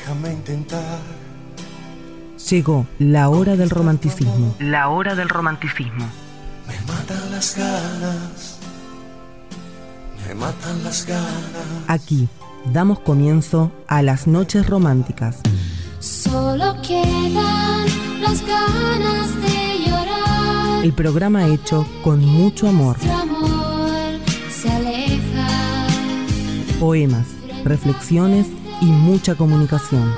Déjame intentar. Llegó la hora del romanticismo. La hora del romanticismo. Me matan las ganas. Me matan las ganas. Aquí damos comienzo a las noches románticas. Solo quedan las ganas de llorar. El programa hecho con mucho amor. Amor se aleja. Poemas, reflexiones y mucha comunicación.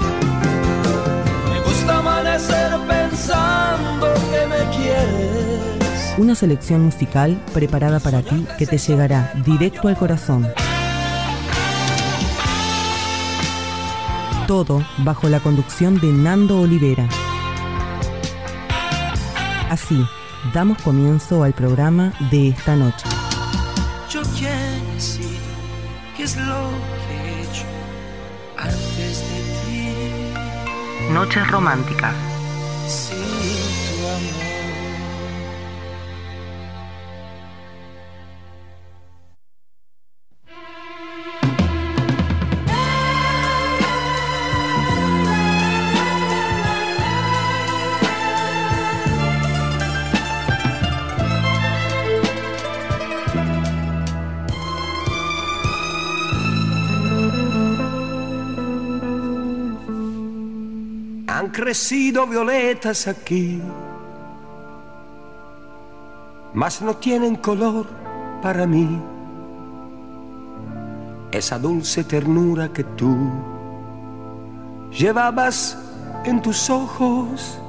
Me gusta amanecer pensando que me quieres. Una selección musical preparada para ti que te llegará directo al corazón. Todo bajo la conducción de Nando Olivera. Así, damos comienzo al programa de esta noche. Noches románticas. Crecido violetas aquí, mas no tienen color para mí. Esa dulce ternura que tú llevabas en tus ojos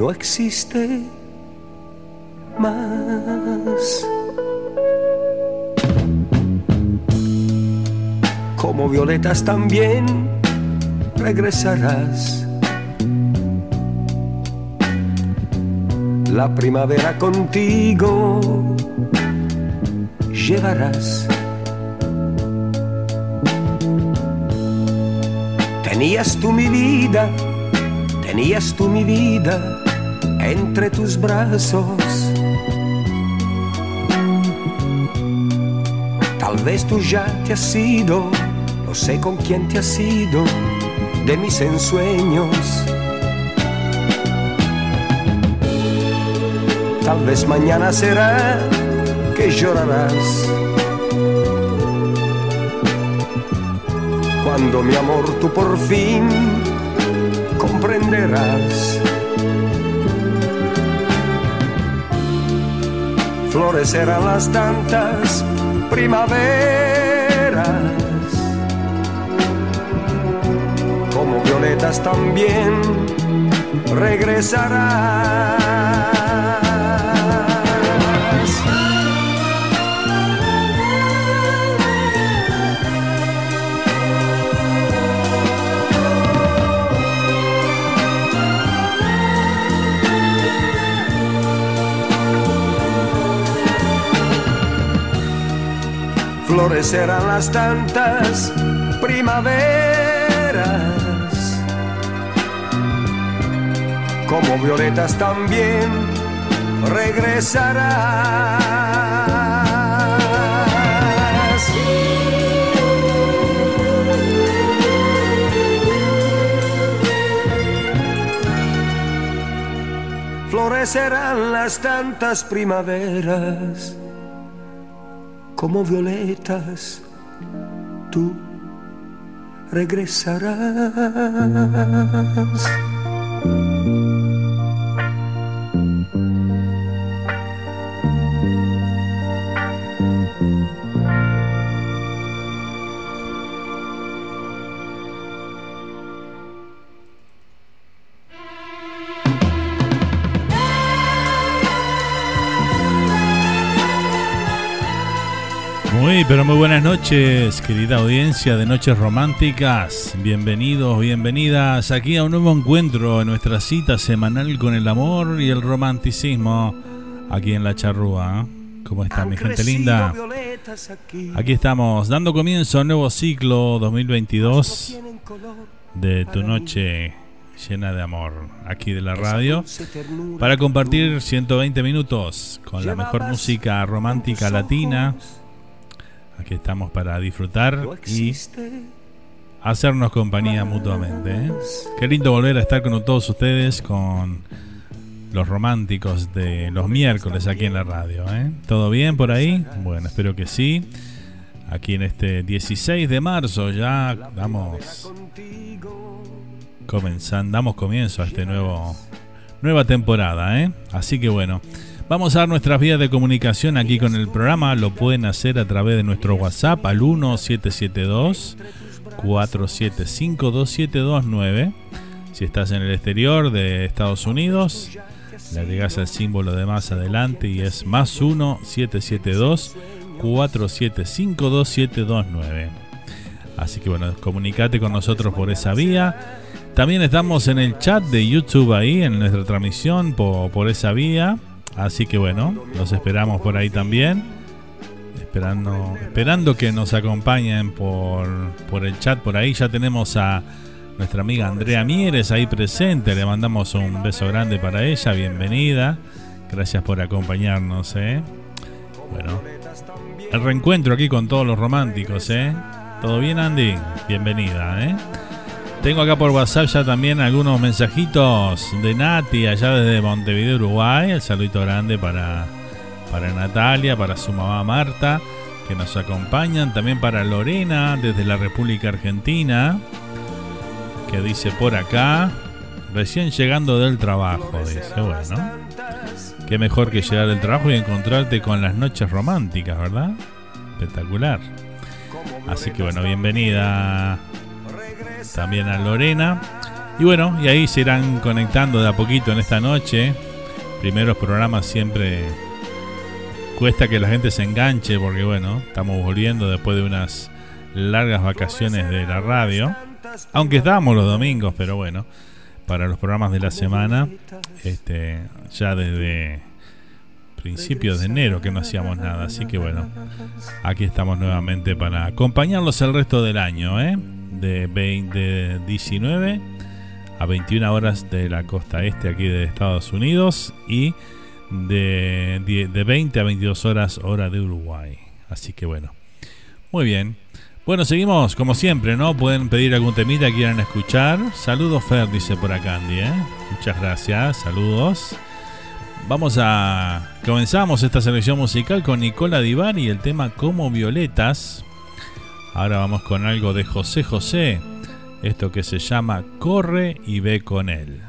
no existe más. Como violetas también regresarás. La primavera contigo llevarás. Tenías tú mi vida, tenías tú mi vida entre tus brazos. Tal vez tú ya te has ido, no sé con quién te has ido de mis ensueños. Tal vez mañana será que llorarás. Cuando mi amor tú por fin comprenderás. Florecerán las tantas primaveras también regresarás. Florecerán las tantas primaveras como violetas también regresarás. Florecerán las tantas primaveras como violetas, tú regresarás. Muy, buenas noches, querida audiencia de Noches Románticas. Bienvenidos, bienvenidas aquí a un nuevo encuentro en nuestra cita semanal con el amor y el romanticismo aquí en La Charrúa. ¿Cómo está mi gente linda? Aquí estamos dando comienzo a un nuevo ciclo 2022 de Tu Noche llena de amor aquí de la radio para compartir 120 minutos con la mejor música romántica latina. Aquí estamos para disfrutar y hacernos compañía mutuamente. ¿eh? Qué lindo volver a estar con todos ustedes, con los románticos de los miércoles aquí en la radio. ¿eh? ¿Todo bien por ahí? Bueno, espero que sí. Aquí en este 16 de marzo ya damos comenzando, damos comienzo a este nuevo nueva temporada, ¿eh? Así que bueno, vamos a dar nuestras vías de comunicación aquí con el programa. Lo pueden hacer a través de nuestro WhatsApp al 1772 47522729. Si estás en el exterior de Estados Unidos, le agregas el símbolo de más adelante y es más 1 772 47522729. Así que bueno, comunicate con nosotros por esa vía. También estamos en el chat de YouTube ahí, en nuestra transmisión por, por esa vía. Así que bueno, los esperamos por ahí también. Esperando, esperando que nos acompañen por, por el chat por ahí. Ya tenemos a nuestra amiga Andrea Mieres ahí presente. Le mandamos un beso grande para ella. Bienvenida. Gracias por acompañarnos. ¿eh? Bueno, el reencuentro aquí con todos los románticos. ¿eh? ¿Todo bien, Andy? Bienvenida. ¿eh? Tengo acá por WhatsApp ya también algunos mensajitos de Nati allá desde Montevideo, Uruguay. El saludito grande para, para Natalia, para su mamá Marta, que nos acompañan. También para Lorena desde la República Argentina, que dice por acá, recién llegando del trabajo, dice, bueno. Qué mejor que llegar del trabajo y encontrarte con las noches románticas, ¿verdad? Espectacular. Así que bueno, bienvenida también a Lorena. Y bueno, y ahí se irán conectando de a poquito en esta noche. Primeros programas siempre cuesta que la gente se enganche porque bueno, estamos volviendo después de unas largas vacaciones de la radio. Aunque estábamos los domingos, pero bueno, para los programas de la semana, este, ya desde principios de enero que no hacíamos nada. Así que bueno, aquí estamos nuevamente para acompañarlos el resto del año, ¿eh? De, 20, 19 a 21 horas de la costa este aquí de Estados Unidos y de, de 20 a 22 horas hora de Uruguay. Así que bueno, muy bien. Bueno, seguimos como siempre, ¿no? Pueden pedir algún temita que quieran escuchar. Saludos Fer, dice por acá Andy, ¿eh? Muchas gracias, saludos. Vamos a... Comenzamos esta selección musical con Nicola Divar y el tema Como Violetas. Ahora vamos con algo de José José, esto que se llama Corre y ve con él.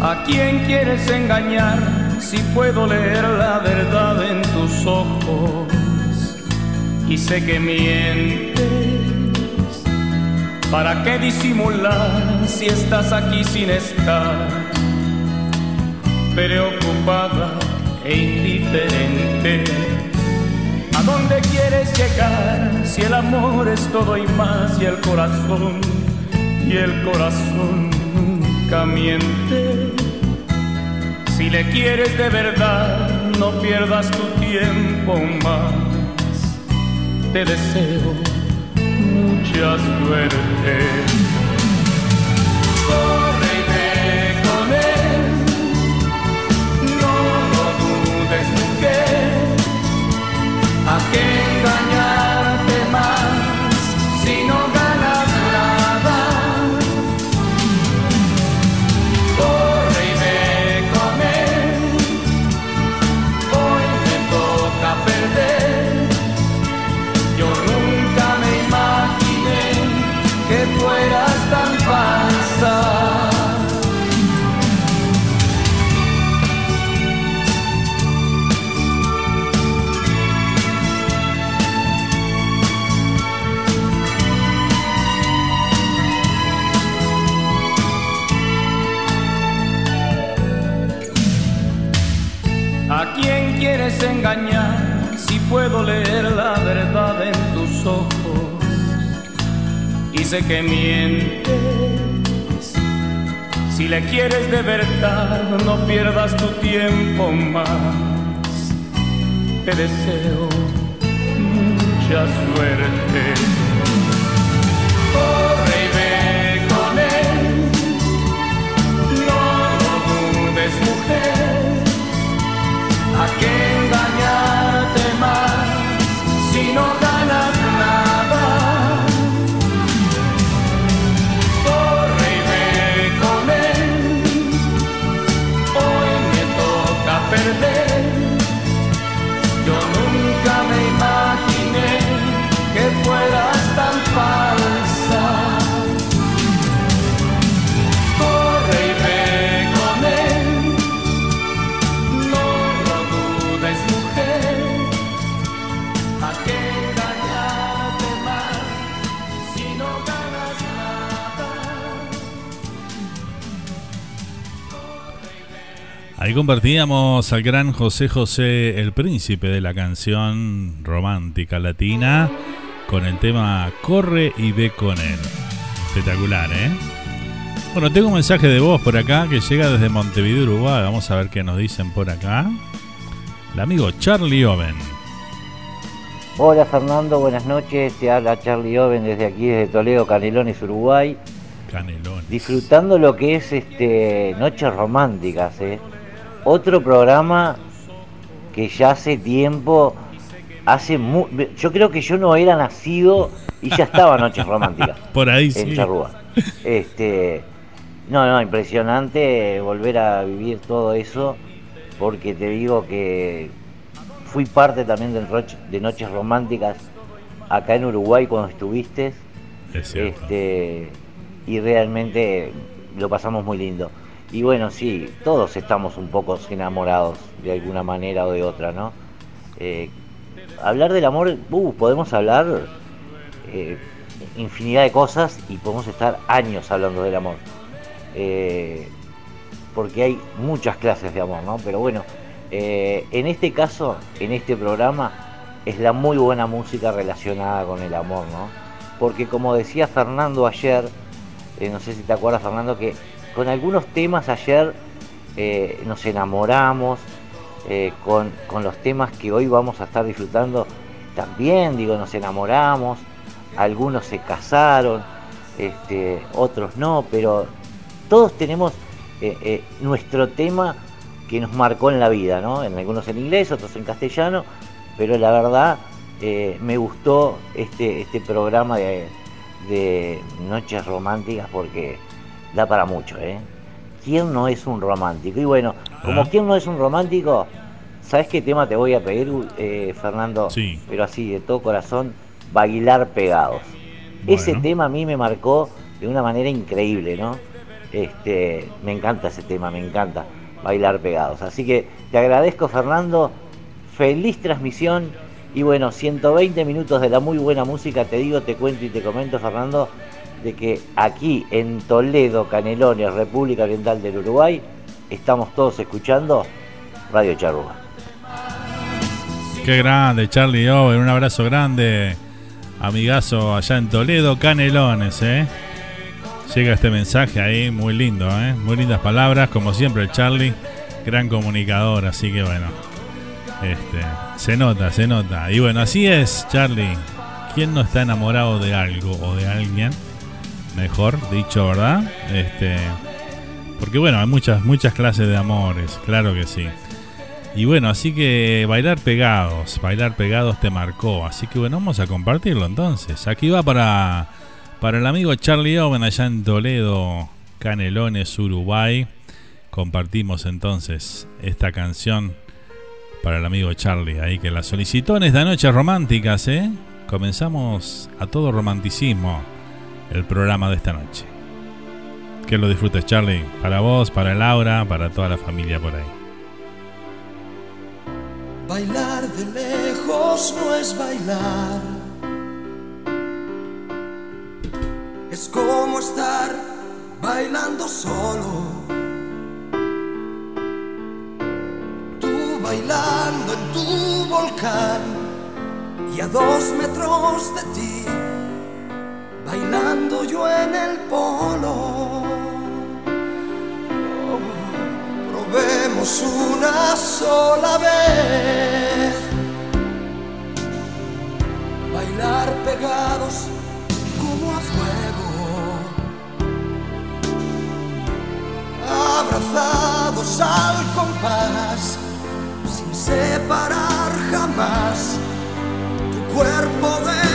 ¿A quién quieres engañar? Si puedo leer la verdad en tus ojos y sé que mientes. ¿Para qué disimular si estás aquí sin estar? Preocupada e indiferente. ¿A dónde quieres llegar si el amor es todo y más y el corazón y el corazón nunca miente? Si le quieres de verdad, no pierdas tu tiempo más. Te deseo mucha suerte. Corre y ve con él, no lo dudes, mujer. ¿A Sé que mientes. Si le quieres de verdad, no pierdas tu tiempo más. te deseo mucha suerte. Corre y ve con él, no lo dudes mujer, a qué engañarte más si no Yo nunca me imaginé que fueras tan falsa. Compartíamos al gran José José, el príncipe de la canción romántica latina, con el tema Corre y ve con él. Espectacular, ¿eh? Bueno, tengo un mensaje de voz por acá que llega desde Montevideo, Uruguay. Vamos a ver qué nos dicen por acá. El amigo Charlie Oven. Hola Fernando, buenas noches. Te habla Charlie Oven desde aquí, desde Toledo, Canelones, Uruguay. Canelones. Disfrutando lo que es este Noches Románticas, ¿eh? Otro programa que ya hace tiempo, hace mu- yo creo que yo no era nacido y ya estaba Noches Románticas Por ahí en sí. Charrúa. Este, no, no, impresionante volver a vivir todo eso, porque te digo que fui parte también de, Noches Románticas acá en Uruguay cuando estuviste, Es cierto. este, y realmente lo pasamos muy lindo. Y bueno, sí, todos estamos un poco enamorados de alguna manera o de otra, ¿no? Eh, hablar del amor, uh, podemos hablar eh, infinidad de cosas y podemos estar años hablando del amor. Eh, porque hay muchas clases de amor, ¿no? Pero bueno, eh, en este caso, en este programa, es la muy buena música relacionada con el amor, ¿no? Porque como decía Fernando ayer, no sé si te acuerdas Fernando, que con algunos temas ayer eh, nos enamoramos, eh, con, con los temas que hoy vamos a estar disfrutando también, digo, nos enamoramos, algunos se casaron, este, otros no, pero todos tenemos eh, nuestro tema que nos marcó en la vida, ¿no? En algunos en inglés, otros en castellano, pero la verdad me gustó este, este programa de, de Noches Románticas porque da para mucho, ¿eh? ¿Quién no es un romántico? Y bueno, como Ah. quién no es un romántico, ¿sabes qué tema te voy a pedir, eh, Fernando? Sí. Pero así, de todo corazón, bailar pegados. Ese Bueno. tema a mí me marcó de una manera increíble, ¿no? Este, me encanta ese tema, me encanta bailar pegados. Así que te agradezco, Fernando. Feliz transmisión. Y bueno, 120 minutos de la muy buena música, te digo, te cuento y te comento, Fernando, de que aquí en Toledo, Canelones, República Oriental del Uruguay, estamos todos escuchando Radio Charrúa. Qué grande, Charlie Owen. Un abrazo grande, amigazo allá en Toledo, Canelones, ¿eh? Llega este mensaje ahí, muy lindo, ¿eh? Muy lindas palabras, como siempre, Charlie, gran comunicador, así que bueno, este, se nota, se nota. Y bueno, así es, Charlie. ¿Quién no está enamorado de algo o de alguien? Mejor dicho, ¿verdad? Este, porque bueno, hay muchas, muchas clases de amores, claro que sí. Y bueno, así que bailar pegados, bailar pegados te marcó. Así que bueno, vamos a compartirlo entonces. Aquí va para, para el amigo Charlie Owen allá en Toledo, Canelones, Uruguay. Compartimos entonces esta canción para el amigo Charlie, ahí que la solicitó en esta noche románticas, ¿eh? Comenzamos a todo romanticismo el programa de esta noche. Que lo disfrutes, Charlie. Para vos, para Laura, para toda la familia por ahí. Bailar de lejos no es bailar. Es como estar bailando solo. Tú bailando en tu volcán y a dos metros de ti, bailando yo en el polo. Probemos una sola vez bailar pegados como a fuego, abrazados al compás, sin separar jamás tu cuerpo de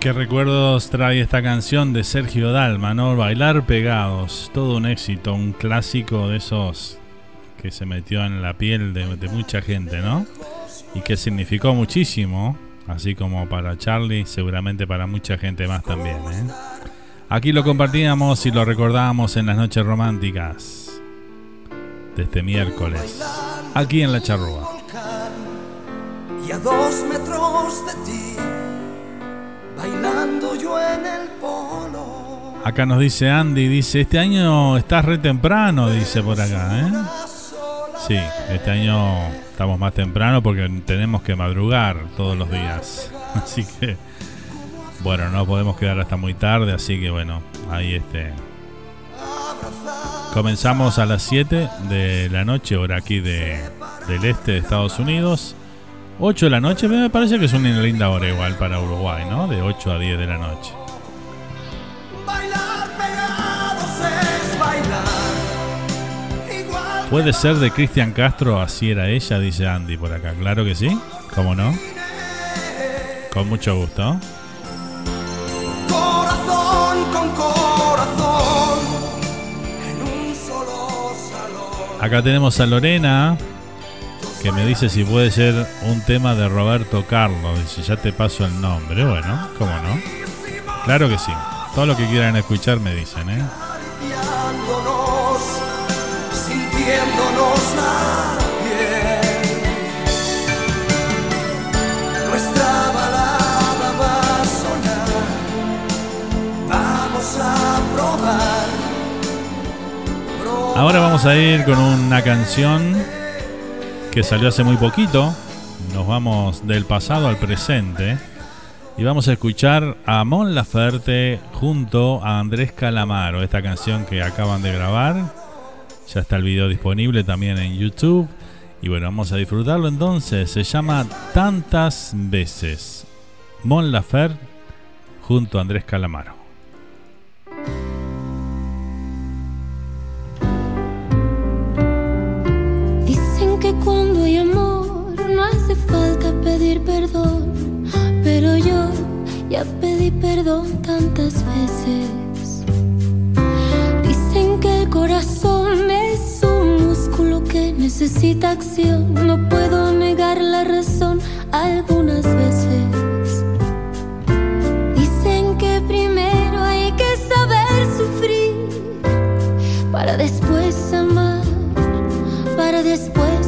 ¿Qué recuerdos trae esta canción de Sergio Dalma, ¿no? Bailar pegados, todo un éxito, un clásico de esos que se metió en la piel de, mucha gente, ¿no? Y que significó muchísimo, así como para Charlie, seguramente para mucha gente más también, ¿eh? Aquí lo compartíamos y lo recordábamos en las noches románticas de este miércoles, aquí en La Charrúa. Y a dos metros de ti, bailando yo en el polo. Acá nos dice Andy, dice, este año estás re temprano, dice por acá, ¿eh? Sí, este año estamos más temprano porque tenemos que madrugar todos los días. Así que, bueno, no podemos quedar hasta muy tarde, así que bueno, ahí este... Comenzamos a las 7 de la noche, hora aquí de, del este de Estados Unidos. 8 de la noche, me parece que es una linda hora igual para Uruguay, ¿no? De 8 a 10 de la noche. ¿Puede ser de Cristian Castro, así era ella? Dice Andy por acá. Claro que sí, ¿cómo no? Con mucho gusto. corazón con corazón, en Acá tenemos a Lorena que me dice si puede ser un tema de Roberto Carlos. Dice, ya te paso el nombre. Bueno, ¿cómo no? Claro que sí. Todo lo que quieran escuchar me dicen, ¿eh? sintiéndonos la piel. Nuestra balada va a sonar. Vamos a probar. Ahora vamos a ir con una canción que salió hace muy poquito. Nos vamos del pasado al presente. Y vamos a escuchar a Mon Laferte junto a Andrés Calamaro, esta canción que acaban de grabar. Ya está el video disponible también en YouTube. Y bueno, vamos a disfrutarlo entonces. Se llama Tantas veces. Mon Laferte junto a Andrés Calamaro. Pedir perdón, pero yo ya pedí perdón tantas veces. Dicen que el corazón es un músculo que necesita acción, no puedo negar la razón algunas veces. Dicen que primero hay que saber sufrir para después amar para después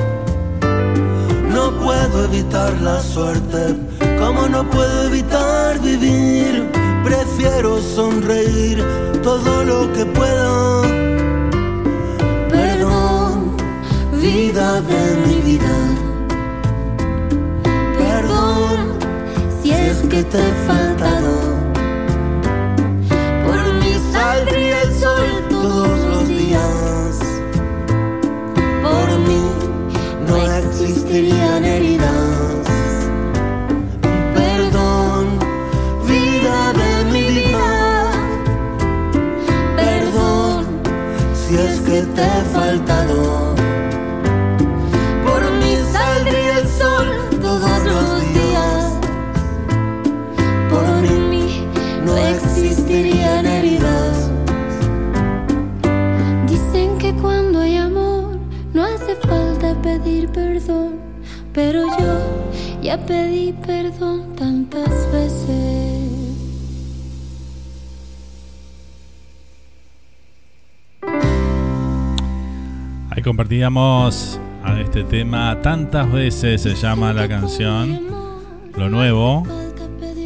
Puedo evitar la suerte, como no puedo evitar vivir. Prefiero sonreír todo lo que pueda. Perdón, vida de mi vida. Perdón Si es que te he faltado, te he faltado, Por mí saldría el sol todos los días. Por mí no existirían heridas. Dicen que cuando hay amor no hace falta pedir perdón, pero yo ya pedí perdón compartíamos a este tema tantas veces se llama la canción Lo Nuevo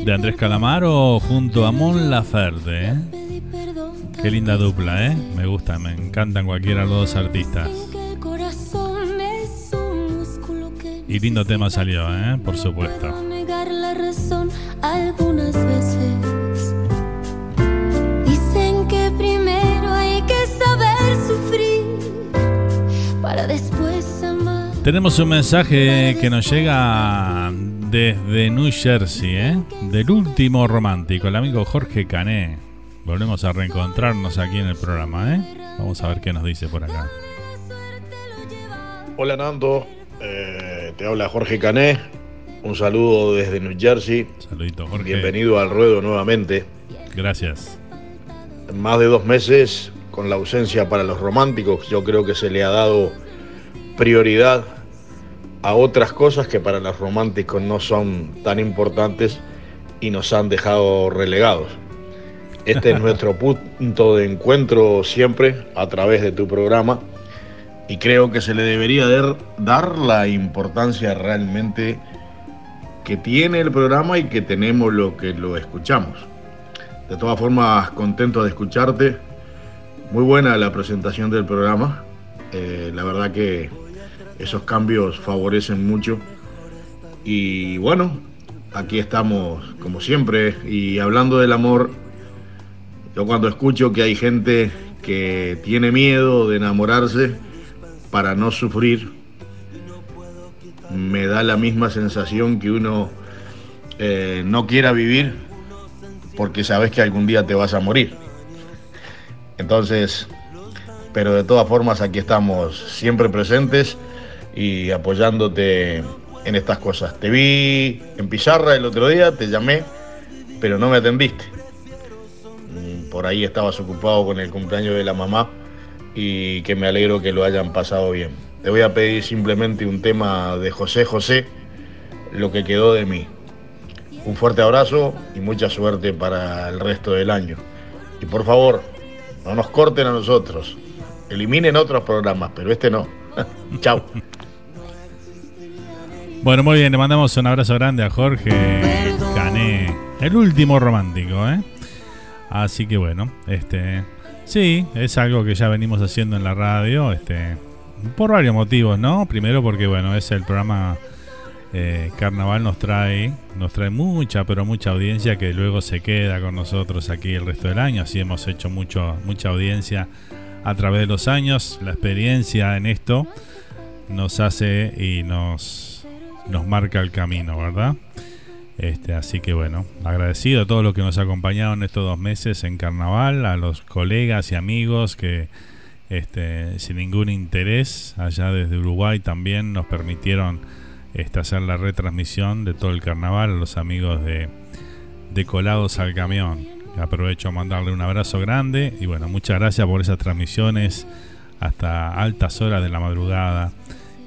de Andrés Calamaro junto a Mon Laferte. ¿eh? Qué linda dupla, ¿eh? Me gusta, me encantan cualquiera de los dos artistas. Y lindo tema salió, ¿eh? Por supuesto. algunas veces. Tenemos un mensaje que nos llega desde New Jersey, ¿eh? Del último romántico, el amigo Jorge Cané. Volvemos a reencontrarnos aquí en el programa, ¿eh? Vamos a ver qué nos dice por acá. Hola Nando, Eh, te habla Jorge Cané. Un saludo desde New Jersey. Saludito, Jorge. Bienvenido al ruedo nuevamente. Gracias. Más de dos meses con la ausencia para los románticos, yo creo que se le ha dado prioridad a otras cosas que para los románticos no son tan importantes y nos han dejado relegados. Este es nuestro punto de encuentro siempre a través de tu programa y creo que se le debería dar la importancia realmente que tiene el programa y que tenemos lo que lo escuchamos. De todas formas, contento de escucharte. Muy buena la presentación del programa. Eh, la verdad que esos cambios favorecen mucho. Y bueno, aquí estamos como siempre. Y hablando del amor, yo cuando escucho que hay gente que tiene miedo de enamorarse para no sufrir, me da la misma sensación que uno eh, no quiera vivir porque sabes que algún día te vas a morir. Entonces, pero de todas formas aquí estamos siempre presentes y apoyándote en estas cosas. Te vi en Pizarra el otro día, te llamé, pero no me atendiste. Mm, por ahí estabas ocupado con el cumpleaños de la mamá y que me alegro que lo hayan pasado bien. Te voy a pedir simplemente un tema de José José, lo que quedó de mí. Un fuerte abrazo y mucha suerte para el resto del año. Y por favor, no nos corten a nosotros. Eliminen otros programas, pero este no. Chao. Bueno, muy bien, le mandamos un abrazo grande a Jorge Cané, el último romántico, ¿eh? Así que bueno, este sí, es algo que ya venimos haciendo en la radio, este por varios motivos, ¿no? Primero porque bueno, es el programa eh, Carnaval nos trae, nos trae mucha, pero mucha audiencia que luego se queda con nosotros aquí el resto del año. Así hemos hecho mucho, mucha audiencia a través de los años. La experiencia en esto nos hace y nos, nos marca el camino, ¿verdad? Este, así que bueno, agradecido a todos los que nos acompañaron estos dos meses en carnaval, a los colegas y amigos que este, sin ningún interés allá desde Uruguay también nos permitieron este, hacer la retransmisión de todo el carnaval a los amigos de, de Colados al Camión. Aprovecho a mandarle un abrazo grande y bueno, muchas gracias por esas transmisiones hasta altas horas de la madrugada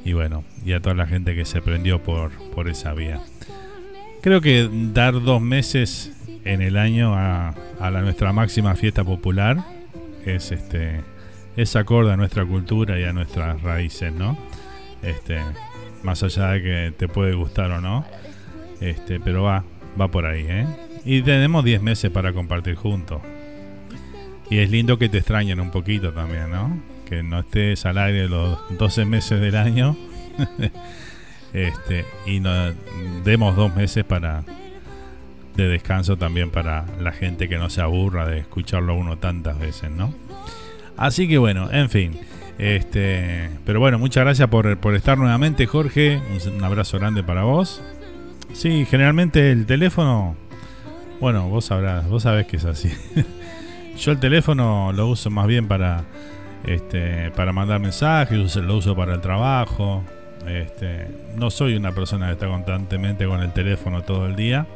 y bueno, y a toda la gente que se prendió por, por esa vía. Creo que dar dos meses en el año a, a la, nuestra máxima fiesta popular es este es acorde a nuestra cultura y a nuestras raíces, ¿no? Este, más allá de que te puede gustar o no, este, pero va, va por ahí, ¿eh? Y tenemos 10 meses para compartir juntos. Y es lindo que te extrañen un poquito también, ¿no? Que no estés al aire los 12 meses del año. este, y nos demos dos meses para de descanso también para la gente que no se aburra de escucharlo a uno tantas veces, ¿no? Así que bueno, en fin. Este, pero bueno, muchas gracias por, por estar nuevamente, Jorge. Un, abrazo grande para vos. Sí, generalmente el teléfono. Bueno, vos sabrás, vos sabés que es así. Yo el teléfono lo uso más bien para este, para mandar mensajes, lo uso para el trabajo. Este, no soy una persona que está constantemente con el teléfono todo el día.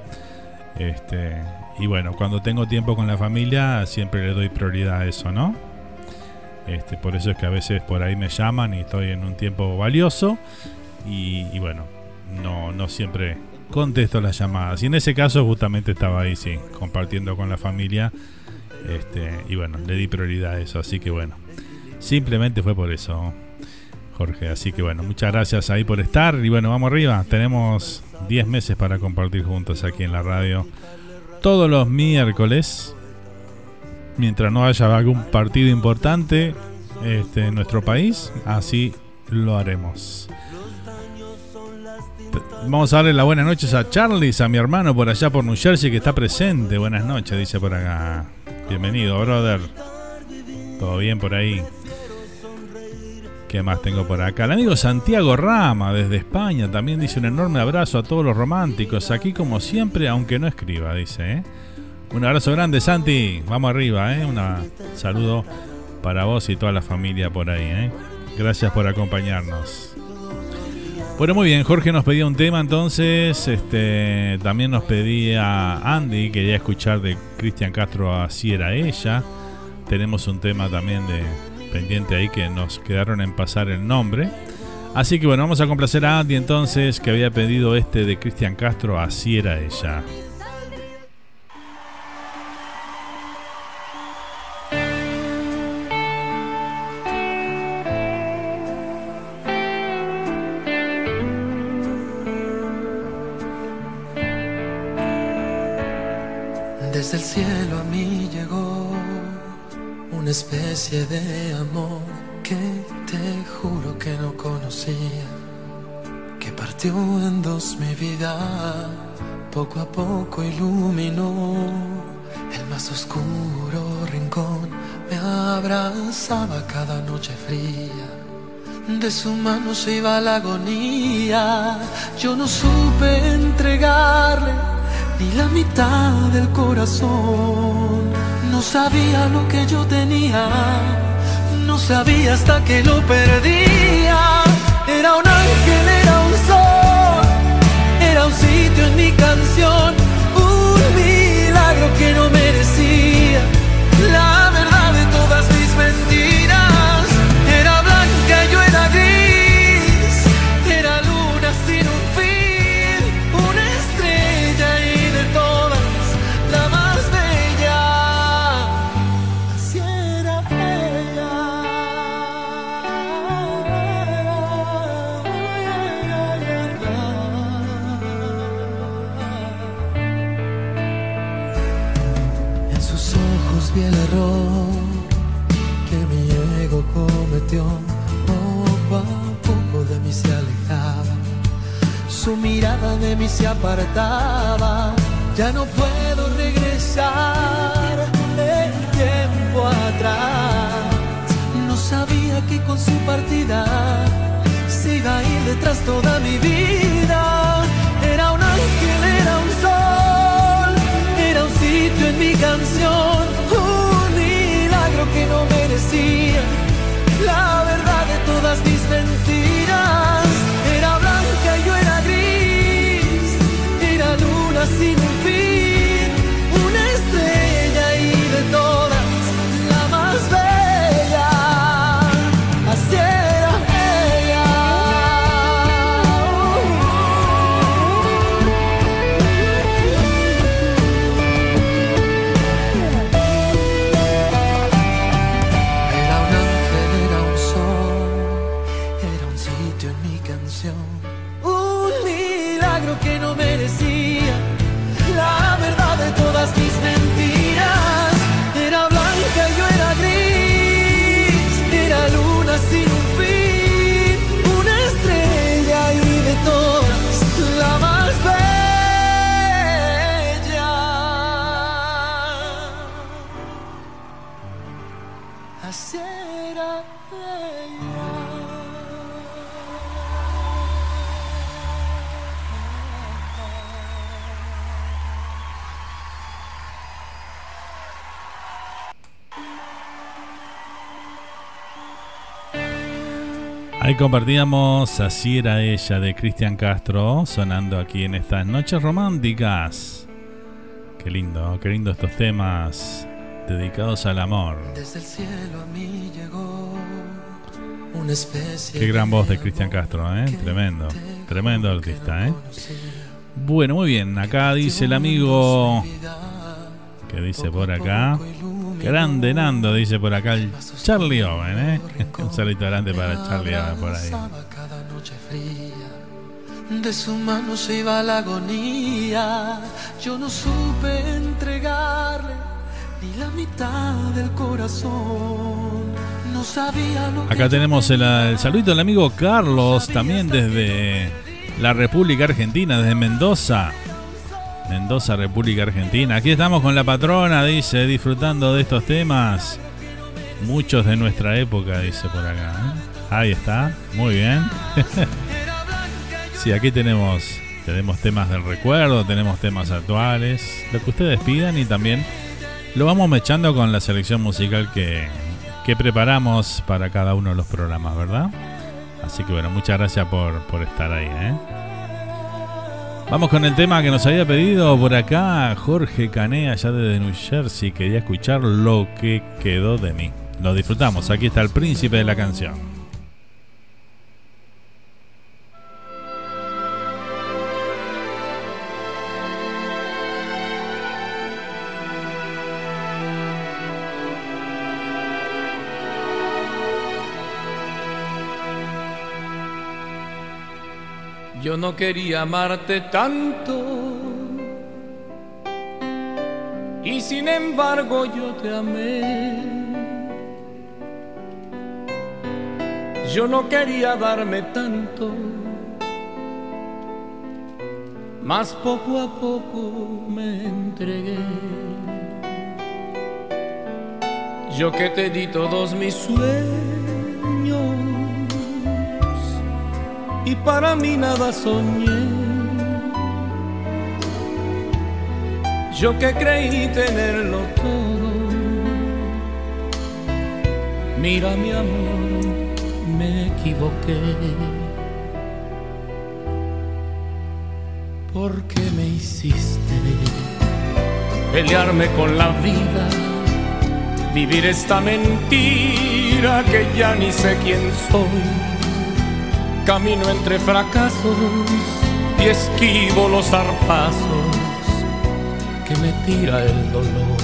Este, y bueno, cuando tengo tiempo con la familia, siempre le doy prioridad a eso, ¿no? Este, por eso es que a veces por ahí me llaman y estoy en un tiempo valioso. Y, bueno, no, no siempre contesto las llamadas. Y en ese caso justamente estaba ahí, sí, compartiendo con la familia. Este, y bueno, le di prioridad a eso. Así que bueno, simplemente fue por eso, Jorge. Así que bueno, muchas gracias ahí por estar. Y bueno, vamos arriba. Tenemos 10 meses para compartir juntos aquí en la radio. Todos los miércoles mientras no haya algún partido importante este, en nuestro país, así lo haremos. Vamos a darle las buenas noches a Charlie, a mi hermano por allá por New Jersey que está presente. Buenas noches, dice por acá. Bienvenido, brother. ¿Todo bien por ahí? ¿Qué más tengo por acá? El amigo Santiago Rama desde España también dice un enorme abrazo a todos los románticos. Aquí como siempre, aunque no escriba, dice. ¿eh? Un abrazo grande, Santi. Vamos arriba, ¿eh? Un saludo para vos y toda la familia por ahí, ¿eh? Gracias por acompañarnos. Bueno, muy bien, Jorge nos pedía un tema entonces, este, también nos pedía Andy, quería escuchar de Cristian Castro Así era ella. Tenemos un tema también de pendiente ahí que nos quedaron en pasar el nombre. Así que bueno, vamos a complacer a Andy entonces, que había pedido este de Cristian Castro, Así era ella. Especie de amor que te juro que no conocía, que partió en dos mi vida, poco a poco iluminó el más oscuro rincón, me abrazaba cada noche fría. De su mano se iba la agonía, yo no supe entregarle ni la mitad del corazón. No sabía lo que yo tenía, no sabía hasta que lo perdía. Era un ángel, era un sol, era un sitio en mi canción, un milagro que no merecía. Se apartaba. Ya no puedo regresar el tiempo atrás. No sabía que con su partida se iba a ir detrás toda mi vida. Era un ángel, era un sol, era un sitio en mi canción, un milagro que no merecía. La verdad de todas mis mentiras compartíamos Así era ella de Cristian Castro, sonando aquí en estas noches románticas. Qué lindo, qué lindo estos temas dedicados al amor. Desde el cielo a mí llegó una especie Qué gran voz de Cristian Castro, ¿eh? Tremendo, tremendo artista, ¿eh? Bueno, muy bien, acá dice el amigo que dice por acá. Grande Nando, dice por acá el Charlie Owen, ¿eh? Un saludito grande para Charlie Owen por ahí. De su mano se iba la agonía. Yo no supe entregarle ni la mitad del corazón. No sabía lo Acá tenemos el, el saludito del amigo Carlos, también desde la República Argentina, desde Mendoza. Mendoza, República Argentina. Aquí estamos con la patrona, dice, disfrutando de estos temas. Muchos de nuestra época, dice por acá. ¿eh? Ahí está, muy bien. sí, aquí tenemos, tenemos temas del recuerdo, tenemos temas actuales, lo que ustedes pidan y también lo vamos mechando con la selección musical que, que preparamos para cada uno de los programas, ¿verdad? Así que bueno, muchas gracias por, por estar ahí. ¿eh? Vamos con el tema que nos había pedido por acá Jorge Cané, allá de New Jersey. Quería escuchar lo que quedó de mí. Lo disfrutamos. Aquí está el príncipe de la canción. Yo no quería amarte tanto y sin embargo yo te amé. Yo no quería darme tanto, mas poco a poco me entregué. Yo que te di todos mis sueños y para mí nada soñé. Yo que creí tenerlo todo, mira mi amor, me equivoqué. ¿Por qué me hiciste pelearme con la vida? Vivir esta mentira que ya ni sé quién soy Camino entre fracasos y esquivo los zarpazos que me tira el dolor.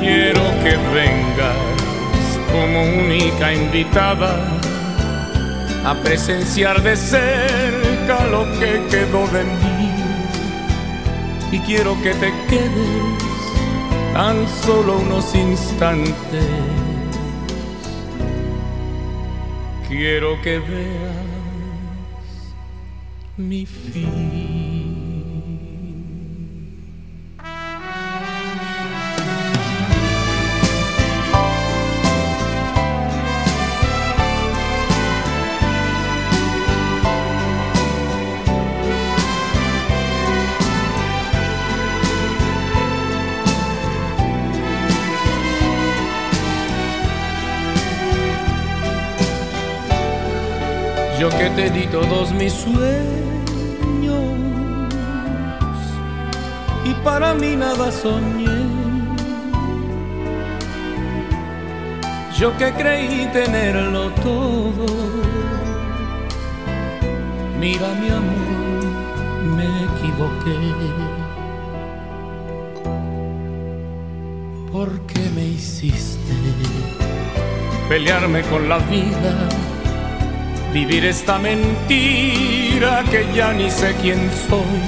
Quiero que vengas como única invitada a presenciar de cerca lo que quedó de mí. Y quiero que te quedes tan solo unos instantes quiero que veas mi fin. Yo que te di todos mis sueños y para mí nada soñé. Yo que creí tenerlo todo. Mira mi amor, me equivoqué. ¿Por qué me hiciste pelearme con la vida? Vivir esta mentira que ya ni sé quién soy.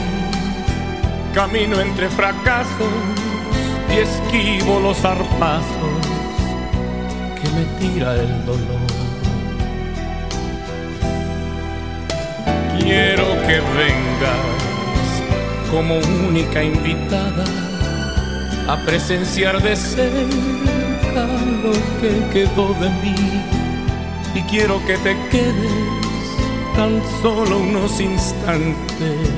Camino entre fracasos y esquivo los zarpazos que me tira el dolor. Quiero que vengas como única invitada a presenciar de cerca lo que quedó de mí y quiero que te quedes tan solo unos instantes.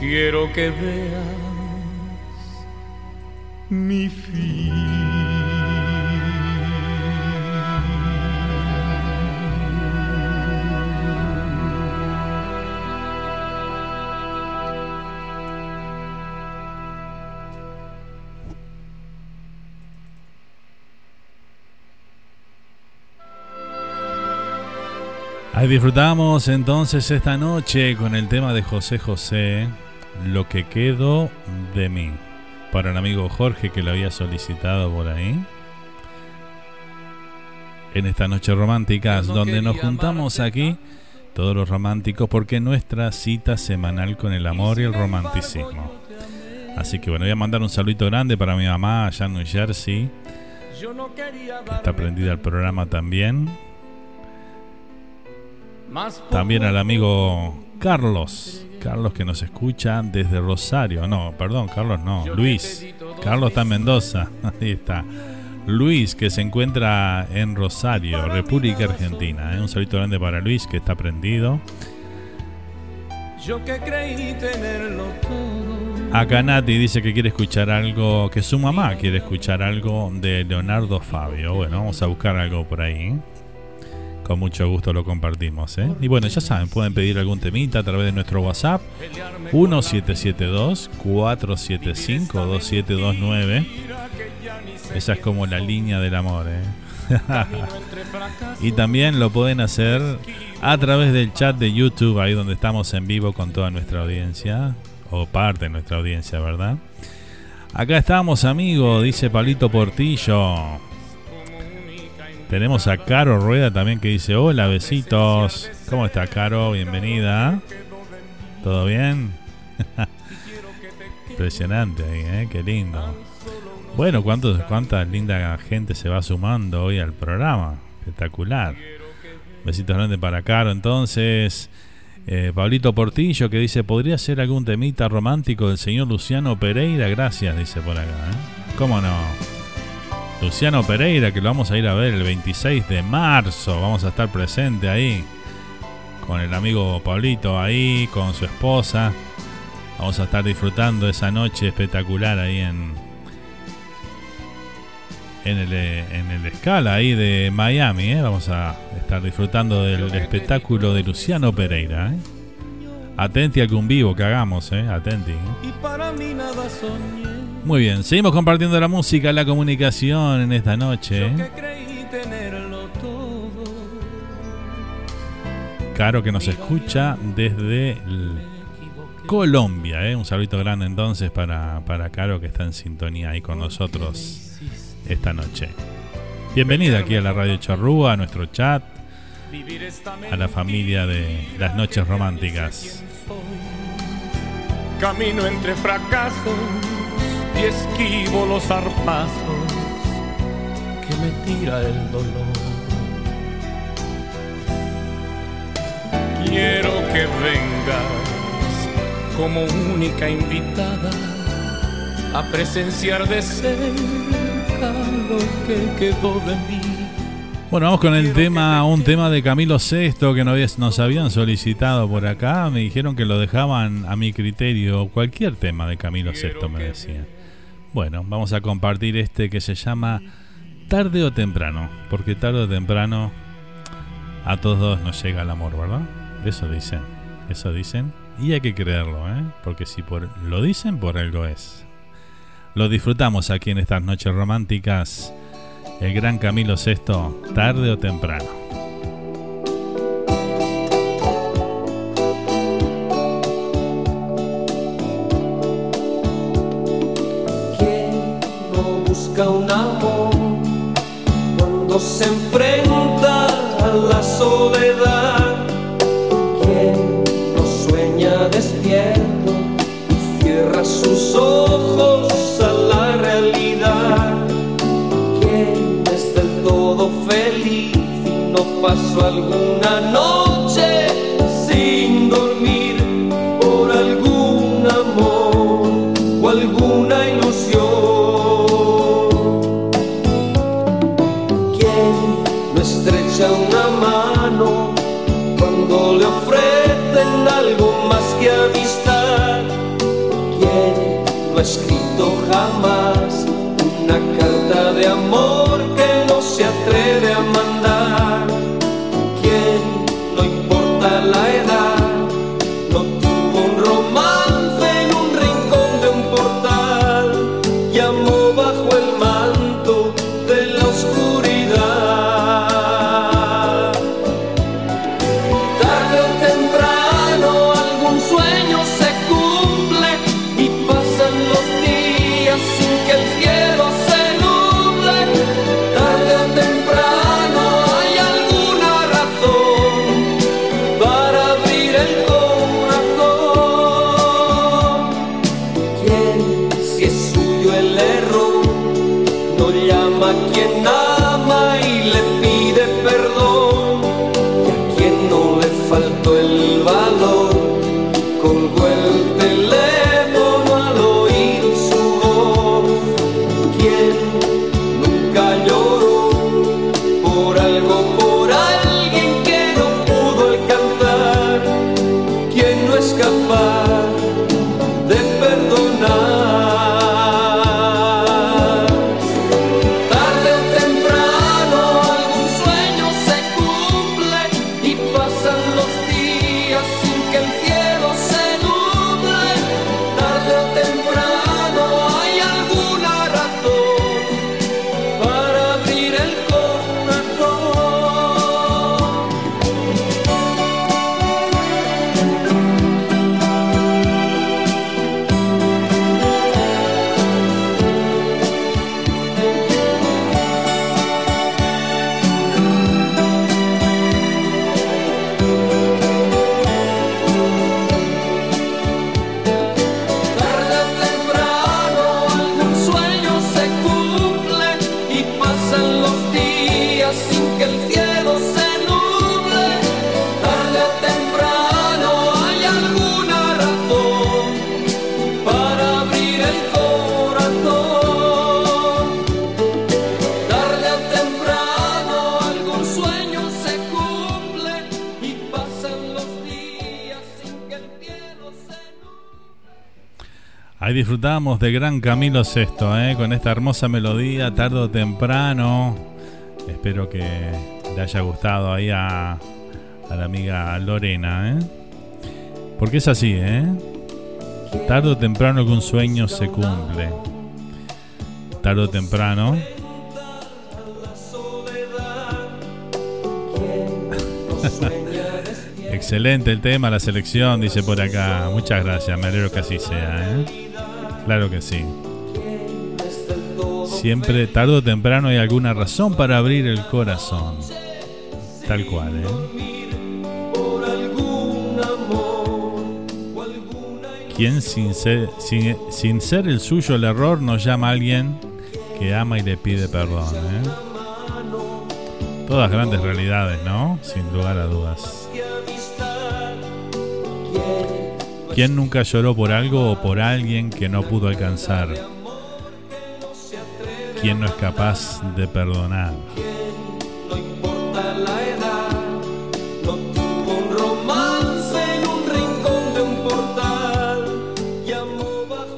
Quiero que veas mi fin. Disfrutamos entonces esta noche con el tema de José José, Lo que quedó de mí, para el amigo Jorge que lo había solicitado por ahí. En esta noche románticas, donde nos juntamos aquí, todos los románticos, porque nuestra cita semanal con el amor y el romanticismo. Así que bueno, voy a mandar un saludito grande para mi mamá allá en New Jersey, que está prendida al programa también también al amigo Carlos. Carlos que nos escucha desde Rosario. No, perdón, Carlos no. Luis. Carlos está en Mendoza. Ahí está. Luis que se encuentra en Rosario, República Argentina. ¿eh? Un saludo grande para Luis que está prendido. Yo que creí tenerlo todo. Acá Nati dice que quiere escuchar algo, que su mamá quiere escuchar algo de Leonardo Fabio. Bueno, vamos a buscar algo por ahí. Con mucho gusto lo compartimos. ¿eh? Y bueno, ya saben, pueden pedir algún temita a través de nuestro WhatsApp 1772-475-2729. Esa es como la línea del amor. ¿eh? y también lo pueden hacer a través del chat de YouTube, ahí donde estamos en vivo con toda nuestra audiencia, o parte de nuestra audiencia, ¿verdad? Acá estamos, amigo, dice Pablito Portillo. Tenemos a Caro Rueda también que dice, hola, besitos. ¿Cómo está Caro? Bienvenida. ¿Todo bien? Impresionante ahí, ¿eh? Qué lindo. Bueno, ¿cuántos, cuánta linda gente se va sumando hoy al programa. Espectacular. Besitos grandes para Caro. Entonces, eh, Pablito Portillo que dice, ¿podría ser algún temita romántico del señor Luciano Pereira? Gracias, dice por acá. ¿eh? ¿Cómo no? Luciano Pereira, que lo vamos a ir a ver el 26 de marzo. Vamos a estar presente ahí. Con el amigo Pablito ahí, con su esposa. Vamos a estar disfrutando esa noche espectacular ahí en, en el, en el Scala ahí de Miami. ¿eh? Vamos a estar disfrutando del espectáculo de Luciano Pereira. ¿eh? Atenti al que un vivo que hagamos, ¿eh? atenti. Y para mí nada soñé. Muy bien, seguimos compartiendo la música, la comunicación en esta noche. Yo que creí tenerlo todo. Caro que nos escucha desde Colombia. ¿eh? Un saludito grande entonces para, para Caro que está en sintonía ahí con nosotros esta noche. Bienvenida aquí a la Radio Charrúa, a nuestro chat, a la familia de las noches románticas. Camino entre fracasos y esquivo los zarpazos que me tira el dolor. Quiero que vengas como única invitada a presenciar de cerca lo que quedó de mí. Bueno, vamos con el tema, un tema de Camilo Sesto que nos habían solicitado por acá. Me dijeron que lo dejaban a mi criterio. Cualquier tema de Camilo Sesto me decían. Bueno, vamos a compartir este que se llama Tarde o Temprano. Porque tarde o temprano a todos nos llega el amor, ¿verdad? Eso dicen. Eso dicen. Y hay que creerlo, ¿eh? Porque si por, lo dicen, por algo es. Lo disfrutamos aquí en estas noches románticas. El gran Camilo Sesto, tarde o temprano. No pasó alguna noche sin dormir por algún amor o alguna ilusión? ¿Quién no estrecha una mano cuando le ofrecen algo más que amistad? ¿Quién no ha escrito jamás una carta de amor que no se atreve a mandar? Ahí disfrutamos de gran Camilo Sesto, ¿eh? con esta hermosa melodía, tarde o temprano. Espero que le haya gustado ahí a, la amiga Lorena, ¿eh? Porque es así, ¿eh? Tarde o temprano algún sueño se cumple. Tarde o temprano. Excelente el tema, la selección, dice por acá. Muchas gracias, me alegro que así sea. ¿eh? Claro que sí. Siempre, tarde o temprano, hay alguna razón para abrir el corazón. Tal cual, ¿eh? ¿Quién sin ser, sin, sin ser el suyo el error nos llama a alguien que ama y le pide perdón? ¿eh? Todas grandes realidades, ¿no? Sin lugar a dudas. ¿Quién nunca lloró por algo o por alguien que no pudo alcanzar? ¿Quién no es capaz de perdonar?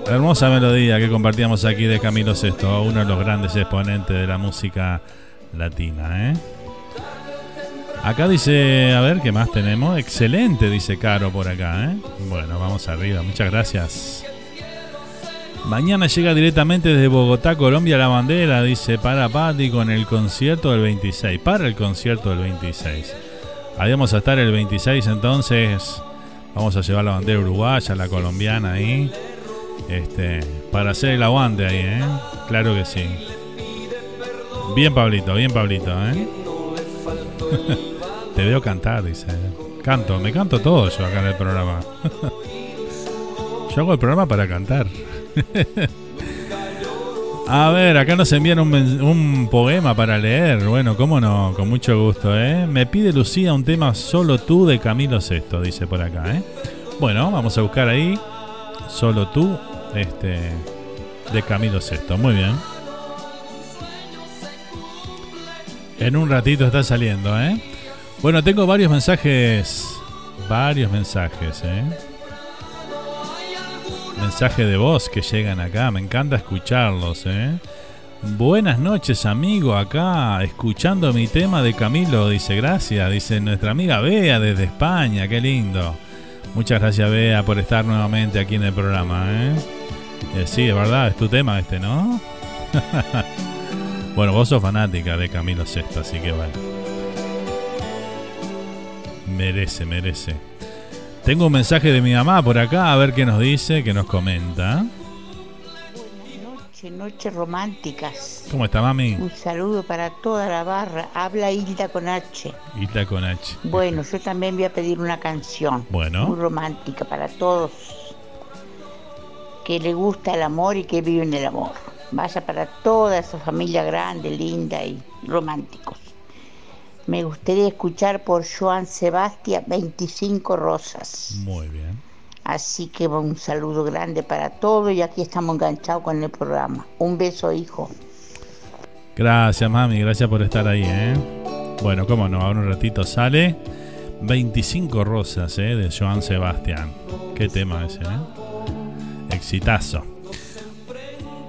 Hermosa melodía que compartíamos aquí de Camilo Sesto, uno de los grandes exponentes de la música latina, ¿eh? Acá dice, a ver, ¿qué más tenemos? Excelente, dice Caro por acá, ¿eh? Bueno, vamos arriba, muchas gracias. Mañana llega directamente desde Bogotá, Colombia, la bandera, dice, para Pati con el concierto del 26. Para el concierto del 26. Ahí vamos a estar el 26, entonces vamos a llevar la bandera uruguaya, la colombiana ahí. Este, para hacer el aguante ahí, ¿eh? Claro que sí. Bien, Pablito, bien, Pablito, ¿eh? Te veo cantar, dice. Canto, me canto todo yo acá en el programa. yo hago el programa para cantar. A ver, acá nos envían un, un poema para leer. Bueno, cómo no, con mucho gusto, ¿eh? Me pide Lucía un tema solo tú de Camilo Sesto, dice por acá, ¿eh? Bueno, vamos a buscar ahí solo tú, este, de Camilo Sesto. Muy bien. En un ratito está saliendo, ¿eh? Bueno, tengo varios mensajes, varios mensajes, ¿eh? Mensajes de voz que llegan acá, me encanta escucharlos, ¿eh? Buenas noches, amigo, acá escuchando mi tema de Camilo, dice gracias, dice nuestra amiga Bea desde España, qué lindo. Muchas gracias Bea por estar nuevamente aquí en el programa, ¿eh? Eh, sí, es verdad, es tu tema este, ¿no? bueno, vos sos fanática de Camilo Sesto, así que bueno. Merece, merece. Tengo un mensaje de mi mamá por acá, a ver qué nos dice, qué nos comenta. Noche, noches románticas. ¿Cómo está, mami? Un saludo para toda la barra. Habla Hilda con H. Ita con H. Bueno, yo también voy a pedir una canción. Bueno. Muy romántica para todos. Que le gusta el amor y que viven el amor. Vaya para toda esa familia grande, linda y románticos. Me gustaría escuchar por Joan Sebastián 25 Rosas. Muy bien. Así que un saludo grande para todos y aquí estamos enganchados con el programa. Un beso, hijo. Gracias, mami, gracias por estar ahí, ¿eh? Bueno, cómo no, ahora un ratito sale 25 rosas, ¿eh? De Joan Sebastián. Qué tema ese, ¿eh? Exitazo.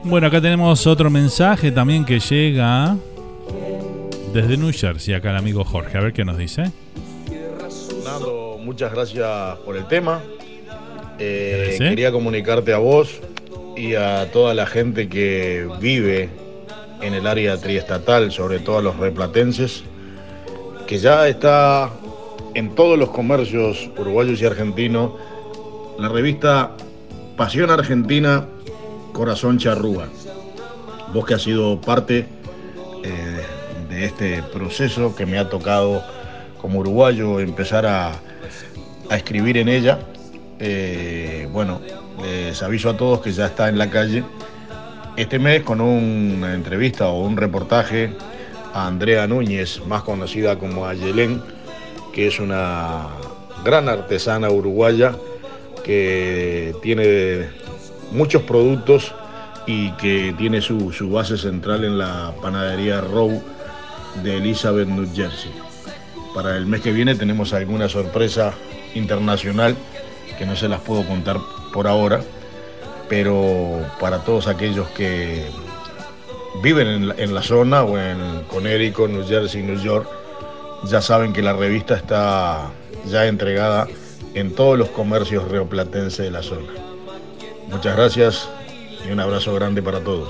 Bueno, acá tenemos otro mensaje también que llega desde New Jersey, acá el amigo Jorge. A ver qué nos dice. Fernando, muchas gracias por el tema. Eh, quería comunicarte a vos y a toda la gente que vive en el área triestatal, sobre todo a los replatenses, que ya está en todos los comercios uruguayos y argentinos la revista Pasión Argentina Corazón Charrúa. Vos que has sido parte eh, de este proceso que me ha tocado como uruguayo empezar a, escribir en ella. Eh, bueno, les aviso a todos que ya está en la calle este mes con una entrevista o un reportaje a Andrea Núñez, más conocida como Ayelén, que es una gran artesana uruguaya que tiene muchos productos y que tiene su, base central en la panadería Row de Elizabeth, New Jersey. Para el mes que viene tenemos alguna sorpresa internacional que no se las puedo contar por ahora, pero para todos aquellos que viven en la, zona o en Connecticut, New Jersey, New York, ya saben que la revista está ya entregada en todos los comercios reoplatenses de la zona. Muchas gracias y un abrazo grande para todos.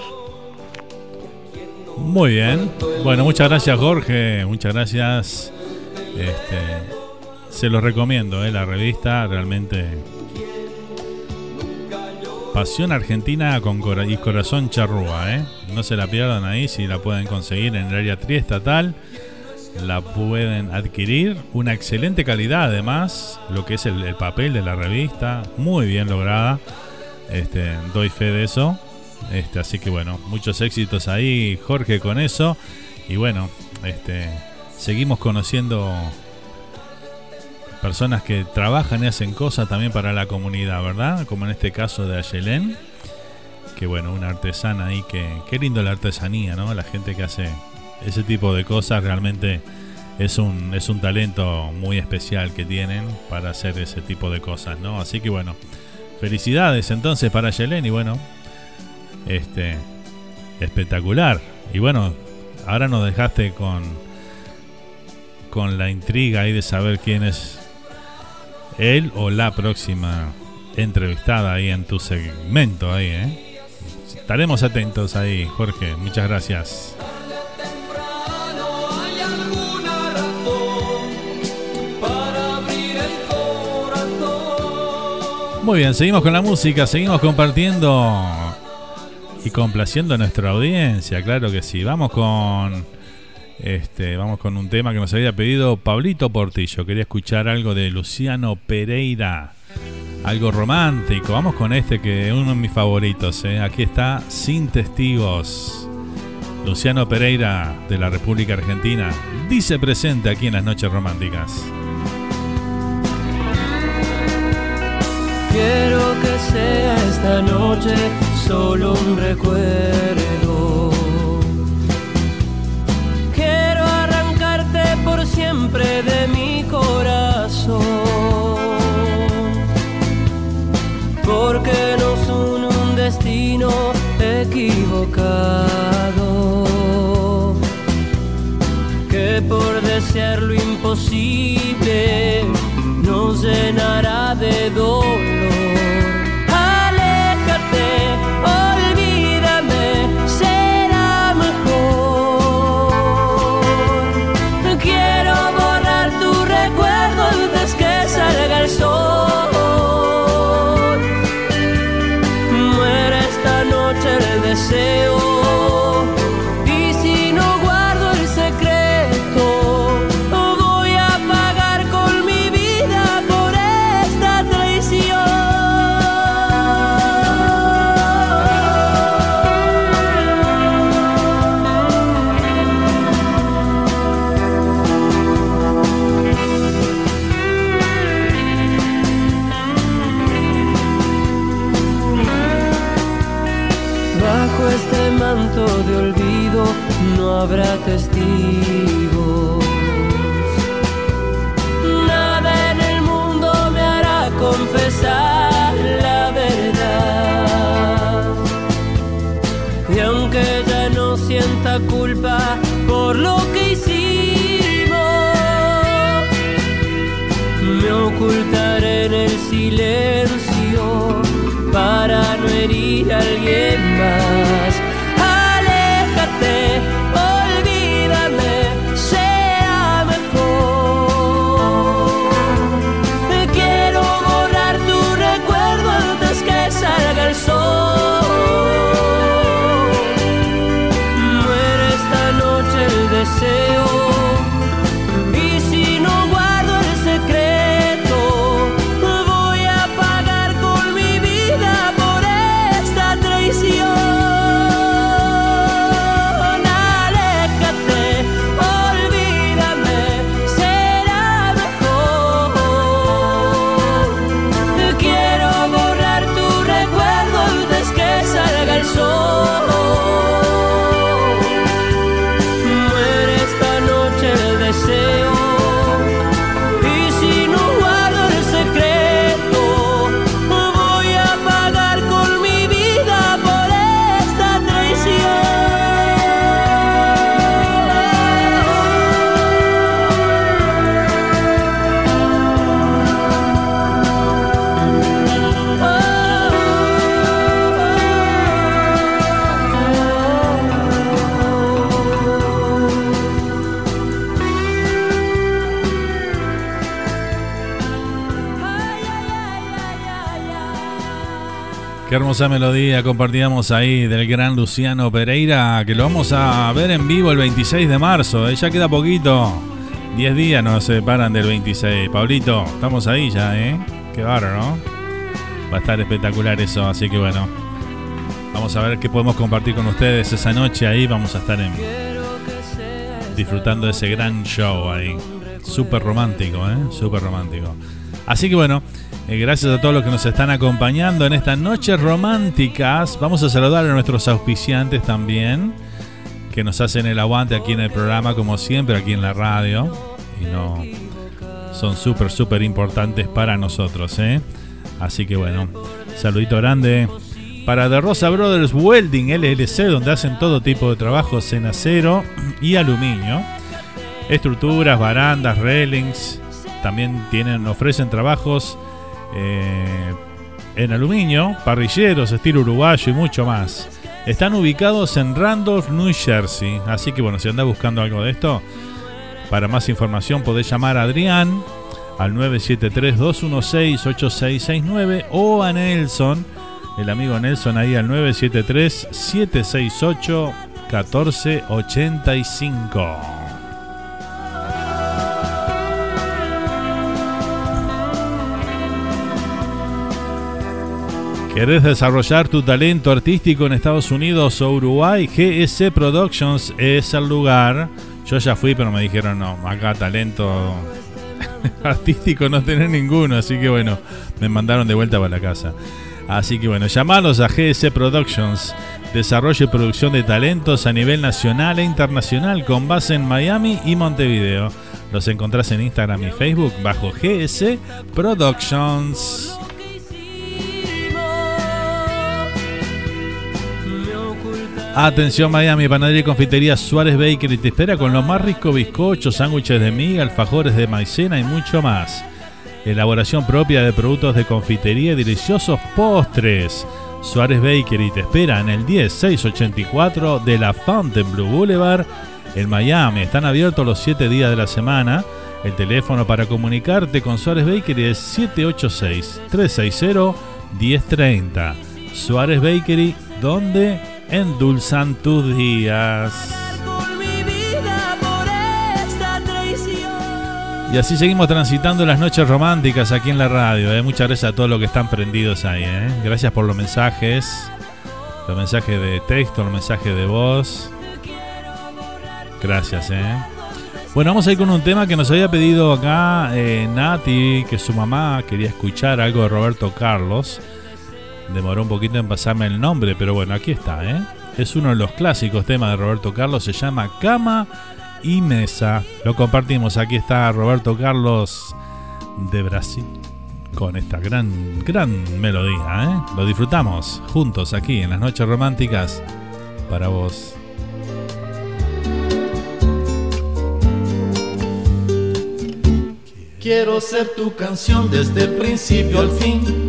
Muy bien. Bueno, muchas gracias Jorge, muchas gracias. Este, se los recomiendo, ¿eh? la revista realmente Pasión Argentina con cora y Corazón Charrúa, ¿eh? No se la pierdan ahí si la pueden conseguir en el área triestatal. La pueden adquirir. Una excelente calidad además, lo que es el, el papel de la revista. Muy bien lograda. Este, doy fe de eso. Este, así que bueno, muchos éxitos ahí, Jorge, con eso. Y bueno, este, seguimos conociendo personas que trabajan y hacen cosas también para la comunidad, ¿verdad? Como en este caso de Ayelén, que bueno, una artesana ahí que, qué lindo la artesanía, ¿no? La gente que hace ese tipo de cosas realmente es un, es un talento muy especial que tienen para hacer ese tipo de cosas, ¿no? Así que bueno, felicidades entonces para Ayelén y bueno, este, espectacular. Y bueno, ahora nos dejaste con, con la intriga ahí de saber quién es él o la próxima entrevistada ahí en tu segmento ahí, ¿eh? Estaremos atentos ahí, Jorge. Muchas gracias. Muy bien, seguimos con la música, seguimos compartiendo y complaciendo a nuestra audiencia, claro que sí. Vamos con este, vamos con un tema que nos había pedido Pablito Portillo. Quería escuchar algo de Luciano Pereira, algo romántico. Vamos con este que es uno de mis favoritos. ¿eh? Aquí está Sin Testigos. Luciano Pereira de la República Argentina dice presente aquí en las noches románticas. Quiero que sea esta noche solo un recuerdo. Quiero arrancarte por siempre de mi corazón. Porque nos une un destino equivocado. Que por desear lo imposible nos llenará de dolor. Hermosa melodía compartíamos ahí del gran Luciano Pereira, que lo vamos a ver en vivo el 26 de marzo. ¿eh? Ya queda poquito. 10 días nos separan del 26. Pablito, estamos ahí ya, ¿eh? Qué bárbaro, ¿no? Va a estar espectacular eso, así que bueno. Vamos a ver qué podemos compartir con ustedes esa noche ahí. Vamos a estar disfrutando de ese gran show ahí. Súper romántico, ¿eh? Súper romántico. Así que bueno, gracias a todos los que nos están acompañando en estas noches románticas. Vamos a saludar a nuestros auspiciantes también, que nos hacen el aguante aquí en el programa, como siempre, aquí en la radio. Y no son súper, súper importantes para nosotros, ¿eh? Así que bueno, saludito grande para The Rosa Brothers Welding LLC, donde hacen todo tipo de trabajos en acero y aluminio. Estructuras, barandas, railings. También tienen, ofrecen trabajos eh, en aluminio, parrilleros, estilo uruguayo y mucho más. Están ubicados en Randolph, New Jersey. Así que bueno, si anda buscando algo de esto, para más información podés llamar a Adrián al 973-216-8669 o a Nelson, el amigo Nelson ahí al 973-768-1485. ¿Querés desarrollar tu talento artístico en Estados Unidos o Uruguay? GS Productions es el lugar. Yo ya fui, pero me dijeron no, acá talento artístico no tenés ninguno, así que bueno, me mandaron de vuelta para la casa. Así que bueno, llamalos a GS Productions, desarrollo y producción de talentos a nivel nacional e internacional con base en Miami y Montevideo. Los encontrás en Instagram y Facebook bajo GS Productions. Atención Miami, panadería y confitería Suárez Bakery te espera con lo más rico bizcochos, sándwiches de miga, alfajores de maicena y mucho más. Elaboración propia de productos de confitería y deliciosos postres. Suárez Bakery te espera en el 10684 de la Fontainebleau Boulevard en Miami. Están abiertos los 7 días de la semana. El teléfono para comunicarte con Suárez Bakery es 786-360-1030. Suárez Bakery, donde endulzan tus días. Y así seguimos transitando las noches románticas aquí en la radio. ¿eh? Muchas gracias a todos los que están prendidos ahí. ¿eh? Gracias por los mensajes. Los mensajes de texto, los mensajes de voz. Gracias, ¿eh? Bueno, vamos a ir con un tema que nos había pedido acá eh, Nati, que su mamá quería escuchar algo de Roberto Carlos. Demoró un poquito en pasarme el nombre, pero bueno, aquí está, ¿eh? Es uno de los clásicos temas de Roberto Carlos, se llama Cama y Mesa. Lo compartimos, aquí está Roberto Carlos de Brasil con esta gran, gran melodía, ¿eh? Lo disfrutamos juntos aquí en las noches románticas para vos. Quiero ser tu canción desde el principio al fin.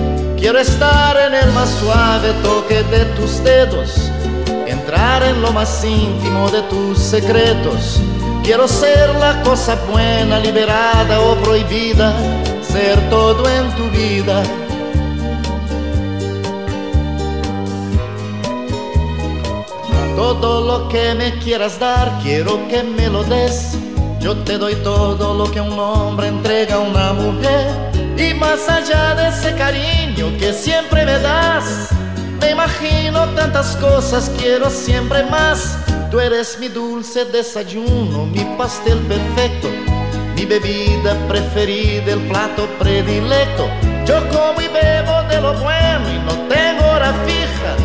Quiero estar en el más suave toque de tus dedos, entrar en lo más íntimo de tus secretos. Quiero ser la cosa buena, liberada o prohibida, ser todo en tu vida. Todo lo que me quieras dar, quiero que me lo des yo te doy todo lo que un hombre entrega a una mujer. Y más allá de ese cariño que siempre me das, me imagino tantas cosas, quiero siempre más. Tú eres mi dulce desayuno, mi pastel perfecto, mi bebida preferida, el plato predilecto. Yo como y bebo de lo bueno y no tengo hora fija.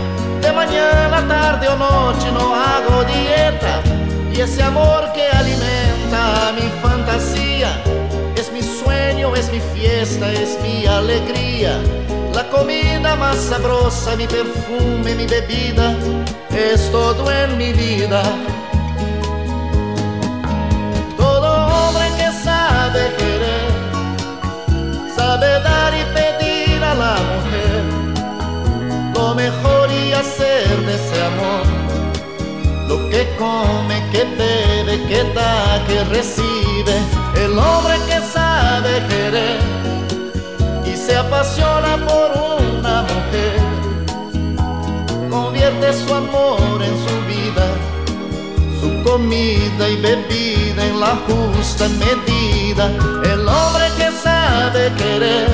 De mañana, tarde o noche no hago dieta. Y ese amor que alimenta mi fantasía mío, es mi fiesta, es mi alegría. La comida más sabrosa, mi perfume, mi bebida, es todo en mi vida. Lo que come, que bebe, que da, que recibe. El hombre que sabe querer y se apasiona por una mujer, convierte su amor en su vida, su comida y bebida en la justa medida. El hombre que sabe querer,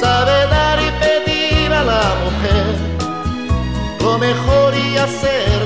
sabe dar y pedir a la mujer lo mejor y hacer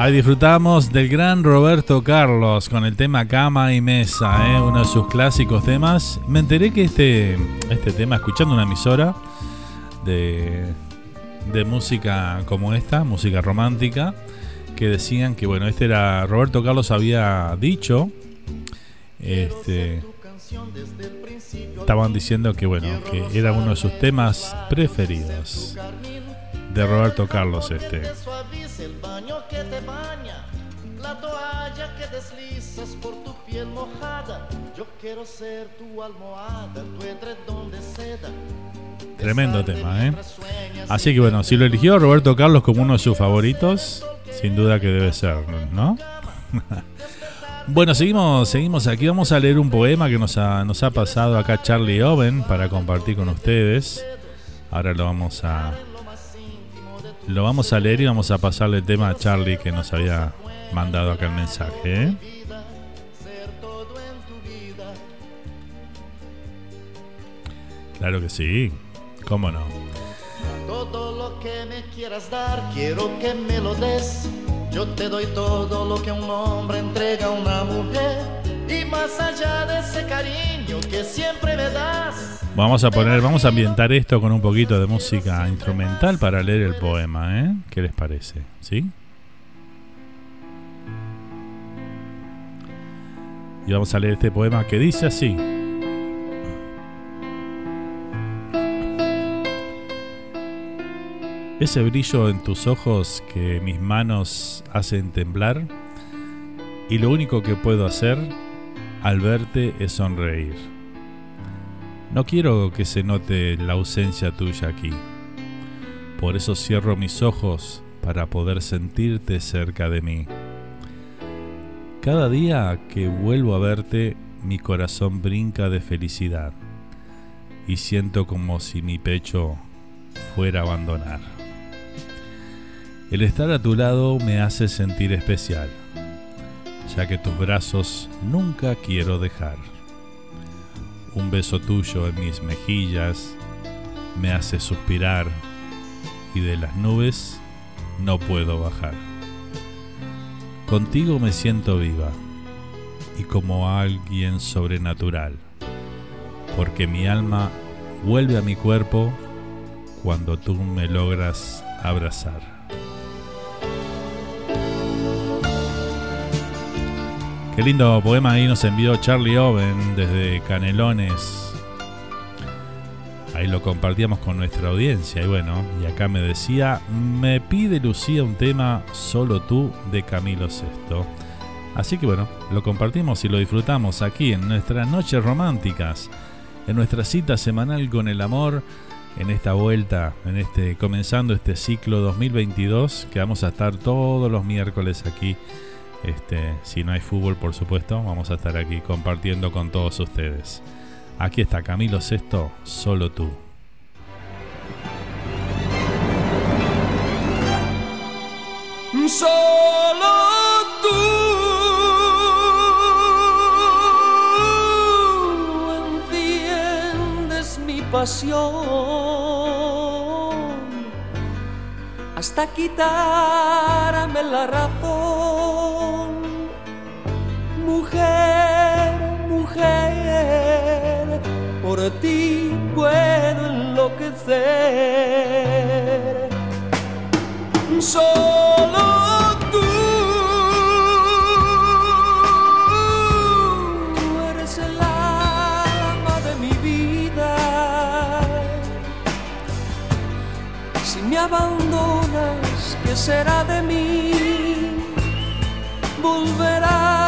Ahí disfrutamos del gran Roberto Carlos con el tema Cama y Mesa, ¿eh? uno de sus clásicos temas. Me enteré que este, este tema, escuchando una emisora de, de música como esta, música romántica, que decían que bueno, este era Roberto Carlos había dicho, este, estaban diciendo que bueno, que era uno de sus temas preferidos de Roberto Carlos este. suaviza el baño que te baña, la toalla que deslizas por tu piel mojada. Yo quiero ser tu almohada, tu edredón de seda. Tremendo tema, ¿eh? Así que bueno, si lo eligió Roberto Carlos como uno de sus favoritos, sin duda que debe ser, ¿no? bueno, seguimos, seguimos aquí. Vamos a leer un poema que nos ha, nos ha pasado acá Charlie Owen para compartir con ustedes. Ahora lo vamos a lo vamos a leer y vamos a pasarle el tema a Charlie que nos había mandado acá el mensaje. ¿eh? Claro que sí, cómo no. Todo lo que me quieras dar, quiero que me lo des. Yo te doy todo lo que un hombre entrega a una mujer. Y más allá de ese cariño que siempre me das. Vamos a poner, vamos a ambientar esto con un poquito de música instrumental para leer el poema, ¿eh? ¿Qué les parece? ¿Sí? Y vamos a leer este poema que dice así. Ese brillo en tus ojos que mis manos hacen temblar y lo único que puedo hacer al verte es sonreír. No quiero que se note la ausencia tuya aquí. Por eso cierro mis ojos para poder sentirte cerca de mí. Cada día que vuelvo a verte, mi corazón brinca de felicidad y siento como si mi pecho fuera a abandonar. El estar a tu lado me hace sentir especial, ya que tus brazos nunca quiero dejar. Un beso tuyo en mis mejillas me hace suspirar y de las nubes no puedo bajar. Contigo me siento viva y como alguien sobrenatural, porque mi alma vuelve a mi cuerpo cuando tú me logras abrazar. Qué lindo poema ahí nos envió Charlie Owen desde Canelones. Ahí lo compartíamos con nuestra audiencia y bueno, y acá me decía, me pide Lucía un tema Solo tú de Camilo Sesto. Así que bueno, lo compartimos y lo disfrutamos aquí en nuestras noches románticas, en nuestra cita semanal con el amor, en esta vuelta, en este comenzando este ciclo 2022 que vamos a estar todos los miércoles aquí este, si no hay fútbol, por supuesto, vamos a estar aquí compartiendo con todos ustedes. Aquí está Camilo Sexto, solo tú. Solo tú enciendes mi pasión hasta quitarme la razón Mujer, por ti puedo enloquecer. Solo tú, eres el alma de mi vida. Si me abandonas, ¿qué será de mí? Volverá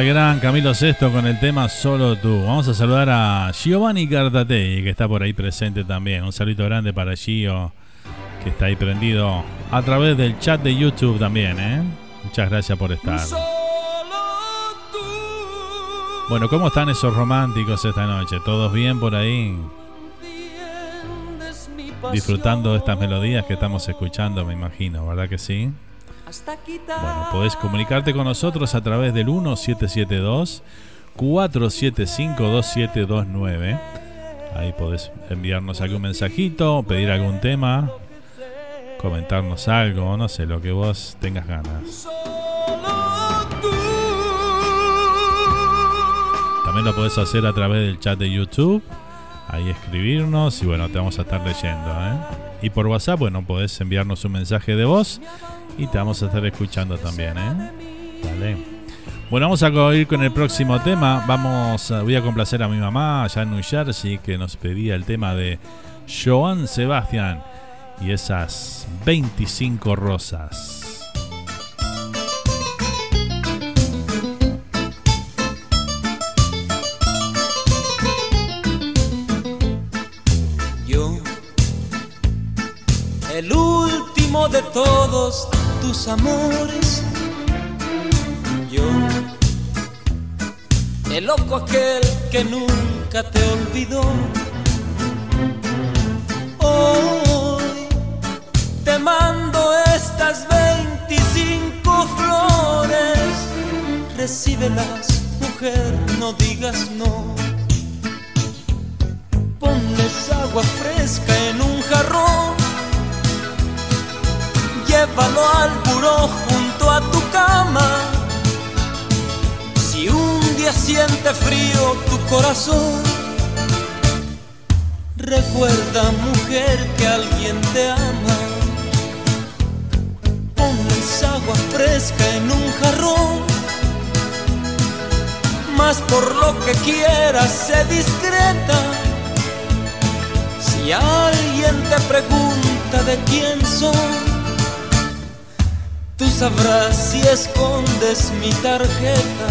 Gran Camilo Sesto con el tema Solo tú. Vamos a saludar a Giovanni Cartatei, que está por ahí presente también. Un saludo grande para Gio, que está ahí prendido a través del chat de YouTube también. ¿eh? Muchas gracias por estar. Bueno, ¿cómo están esos románticos esta noche? ¿Todos bien por ahí? Disfrutando de estas melodías que estamos escuchando, me imagino, ¿verdad que sí? Bueno, podés comunicarte con nosotros a través del 1772 475 2729. Ahí podés enviarnos algún mensajito, pedir algún tema, comentarnos algo, no sé, lo que vos tengas ganas. También lo podés hacer a través del chat de YouTube. Ahí escribirnos y bueno, te vamos a estar leyendo. ¿eh? Y por WhatsApp, bueno, podés enviarnos un mensaje de voz y te vamos a estar escuchando también. ¿eh? Dale. Bueno, vamos a ir con el próximo tema. Vamos, voy a complacer a mi mamá allá en New Jersey que nos pedía el tema de Joan Sebastián y esas 25 rosas. El último de todos tus amores. Yo, el loco aquel que nunca te olvidó. Hoy te mando estas 25 flores. Recíbelas, mujer, no digas no. Ponles agua fresca en un jarrón Llévalo al buró junto a tu cama. Si un día siente frío tu corazón, recuerda, mujer, que alguien te ama. Ponles agua fresca en un jarrón más por lo que quieras, sé discreta. Si alguien te pregunta de quién soy, tú sabrás si escondes mi tarjeta.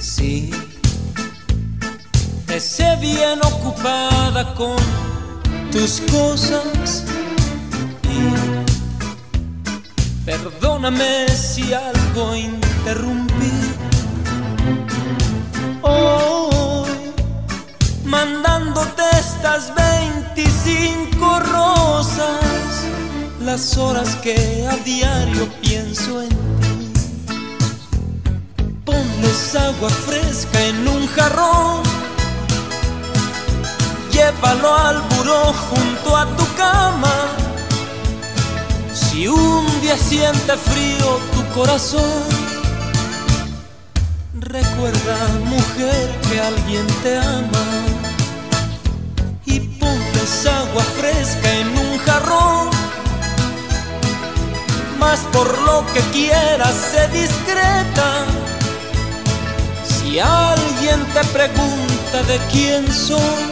Sí, sé bien ocupada con tus cosas y perdóname si algo interrumpí. Mandándote estas 25 rosas, las horas que a diario pienso en ti. Ponles agua fresca en un jarrón llévalo al buró junto a tu cama. Si un día siente frío tu corazón, recuerda, mujer, que alguien te ama. Y ponles agua fresca en un jarrón. Más por lo que quieras, sé discreta. Si alguien te pregunta de quién soy,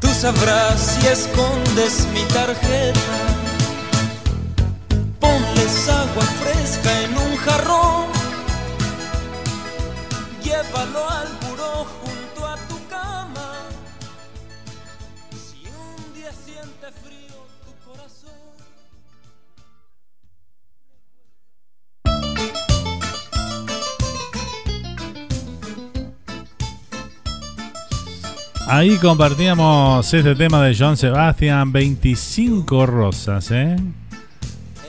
Tú sabrás si escondes mi tarjeta. Ponles agua fresca en un jarrón. Llévalo al Ahí compartíamos este tema de John Sebastian, 25 rosas, ¿eh?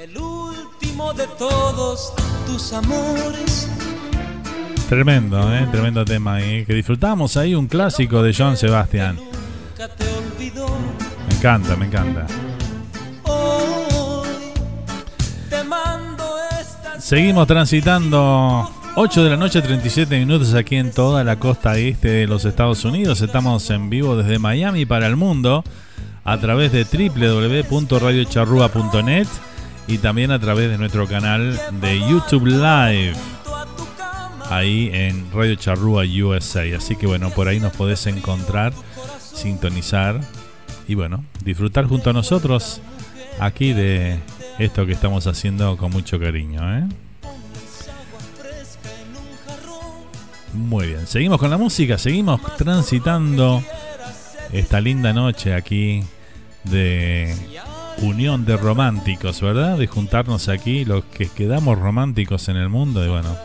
El último de todos tus amores. Tremendo, ¿eh? Tremendo tema ahí. Que disfrutamos ahí un clásico de John Sebastian. Me encanta, me encanta. Seguimos transitando 8 de la noche, 37 minutos aquí en toda la costa este de los Estados Unidos. Estamos en vivo desde Miami para el mundo a través de www.radiocharrúa.net y también a través de nuestro canal de YouTube Live. Ahí en Radio Charrúa USA. Así que bueno, por ahí nos podés encontrar, sintonizar y bueno, disfrutar junto a nosotros aquí de esto que estamos haciendo con mucho cariño. ¿eh? Muy bien, seguimos con la música, seguimos transitando esta linda noche aquí de unión de románticos, ¿verdad? De juntarnos aquí, los que quedamos románticos en el mundo y bueno,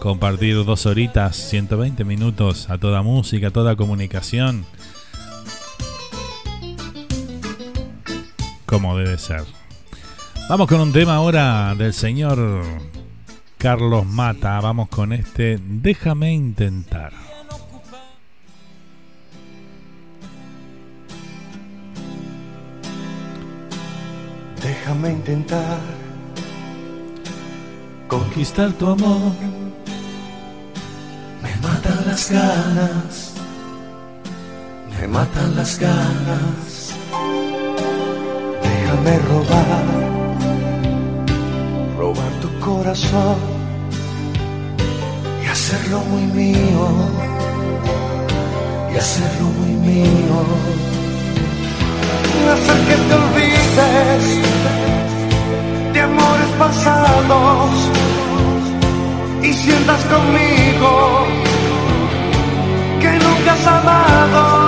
compartir dos horitas, 120 minutos a toda música, a toda comunicación. Como debe ser. Vamos con un tema ahora del señor Carlos Mata. Vamos con este Déjame intentar. Déjame intentar conquistar tu amor. Me matan las ganas, me matan las ganas. Déjame robar, robar tu corazón hacerlo muy mío, y hacerlo muy mío. Hacer que te olvides de amores pasados y sientas conmigo que nunca has amado.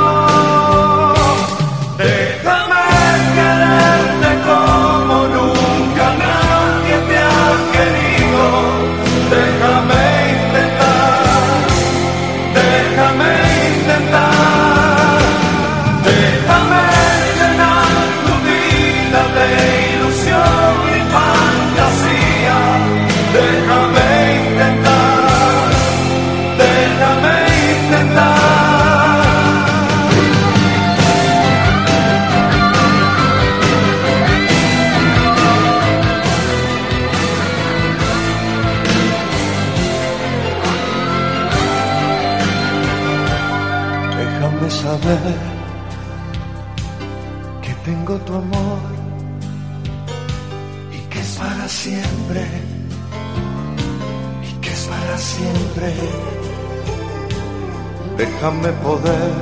Déjame poder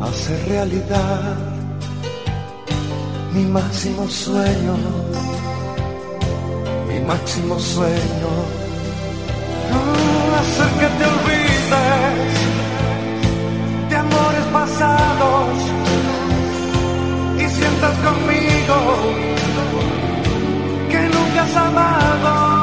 hacer realidad mi máximo sueño, mi máximo sueño. Hacer que te olvides de amores pasados y sientas conmigo que nunca has amado.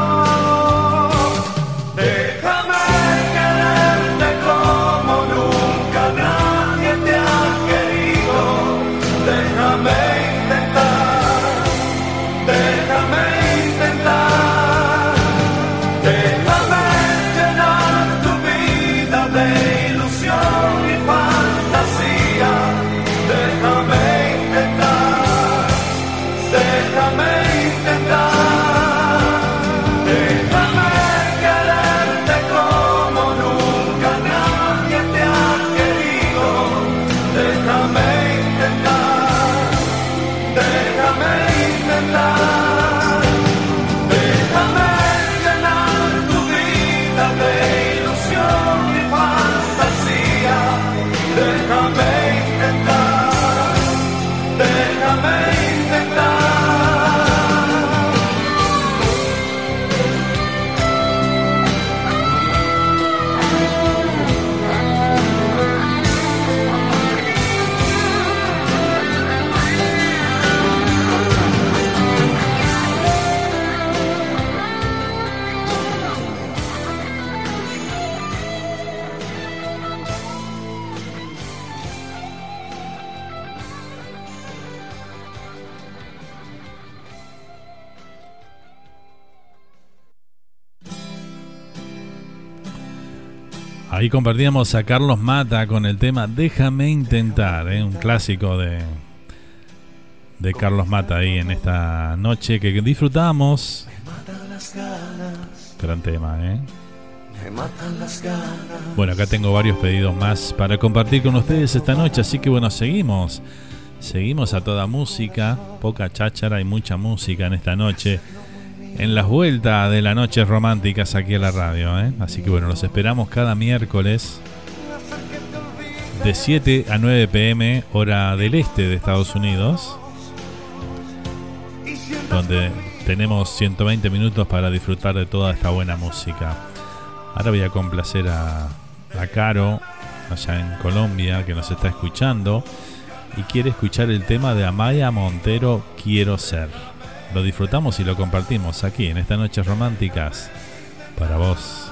Compartíamos a Carlos Mata con el tema Déjame intentar, ¿eh? un clásico de, de Carlos Mata ahí en esta noche que disfrutamos. Gran tema, ¿eh? Bueno, acá tengo varios pedidos más para compartir con ustedes esta noche, así que bueno, seguimos. Seguimos a toda música, poca cháchara y mucha música en esta noche. En las vueltas de las noches románticas aquí a la radio, ¿eh? Así que bueno, los esperamos cada miércoles de 7 a 9 pm, hora del este de Estados Unidos, donde tenemos 120 minutos para disfrutar de toda esta buena música. Ahora voy a complacer a, a Caro, allá en Colombia, que nos está escuchando y quiere escuchar el tema de Amaya Montero, Quiero Ser. Lo disfrutamos y lo compartimos aquí en estas noches románticas para vos.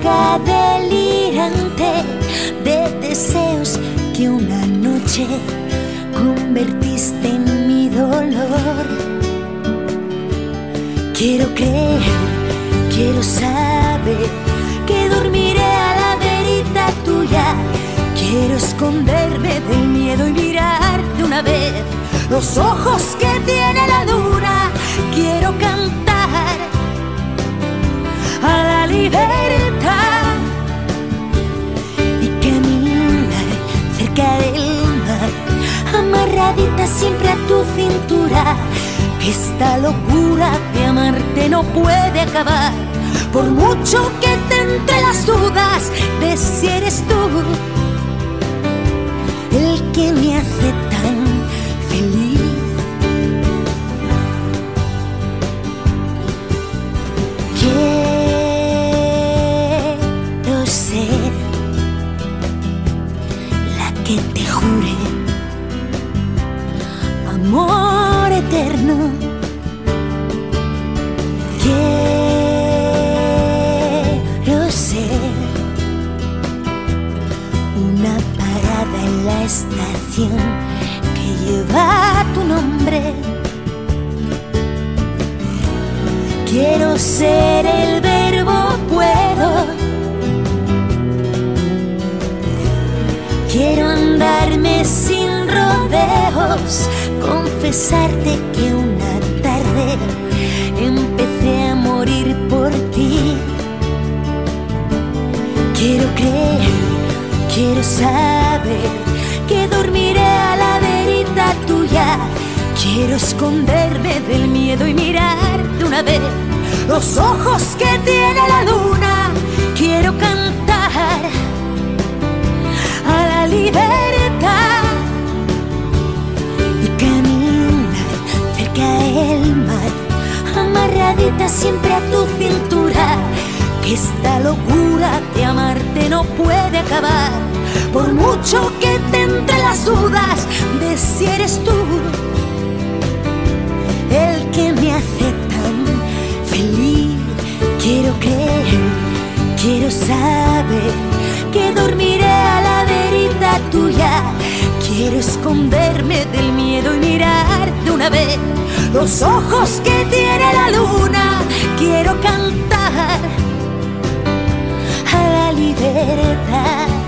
Tu boca delirante de deseos que una noche convertiste en mi dolor. Quiero creer, quiero saber que dormiré a la verita tuya. Quiero esconderme del miedo y mirar de una vez los ojos que tiene la luna. Quiero cantar a la libertad siempre a tu cintura. Esta locura de amarte no puede acabar, por mucho que te entre las dudas de si eres tú el que me hace que lleva tu nombre. Quiero ser el verbo puedo. Quiero andarme sin rodeos, confesarte que una tarde empecé a morir por ti. Quiero creer, quiero saber que dormiré a la verita tuya. Quiero esconderme del miedo y mirar de una vez los ojos que tiene la luna. Quiero cantar a la libertad y caminar cerca del mar, amarradita siempre a tu cintura. Que esta locura de amarte no puede acabar, por mucho que te entre las dudas de si eres tú el que me hace tan feliz. Quiero creer, quiero saber que dormiré a la verita tuya. Quiero esconderme del miedo y mirar de una vez los ojos que tiene la luna. Quiero cantar a la libertad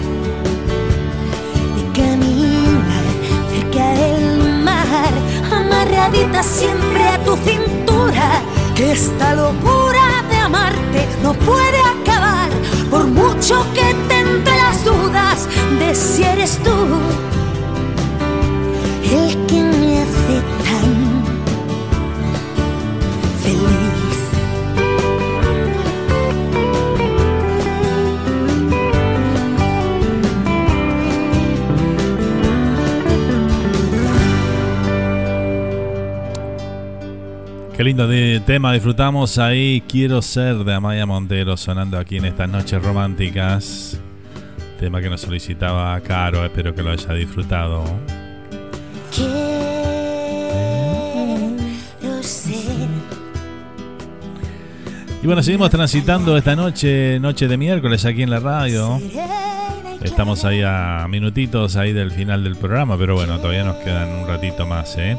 amarradita siempre a tu cintura. Que esta locura de amarte no puede acabar, por mucho que te entre las dudas de si eres tú Qué lindo de tema disfrutamos ahí. Quiero ser de Amaya Montero sonando aquí en estas noches románticas. Tema que nos solicitaba Caro, espero que lo haya disfrutado. Quiero ser Y bueno, seguimos transitando esta noche, noche de miércoles aquí en la radio. Estamos ahí a minutitos ahí del final del programa, pero bueno, todavía nos quedan un ratito más, ¿eh?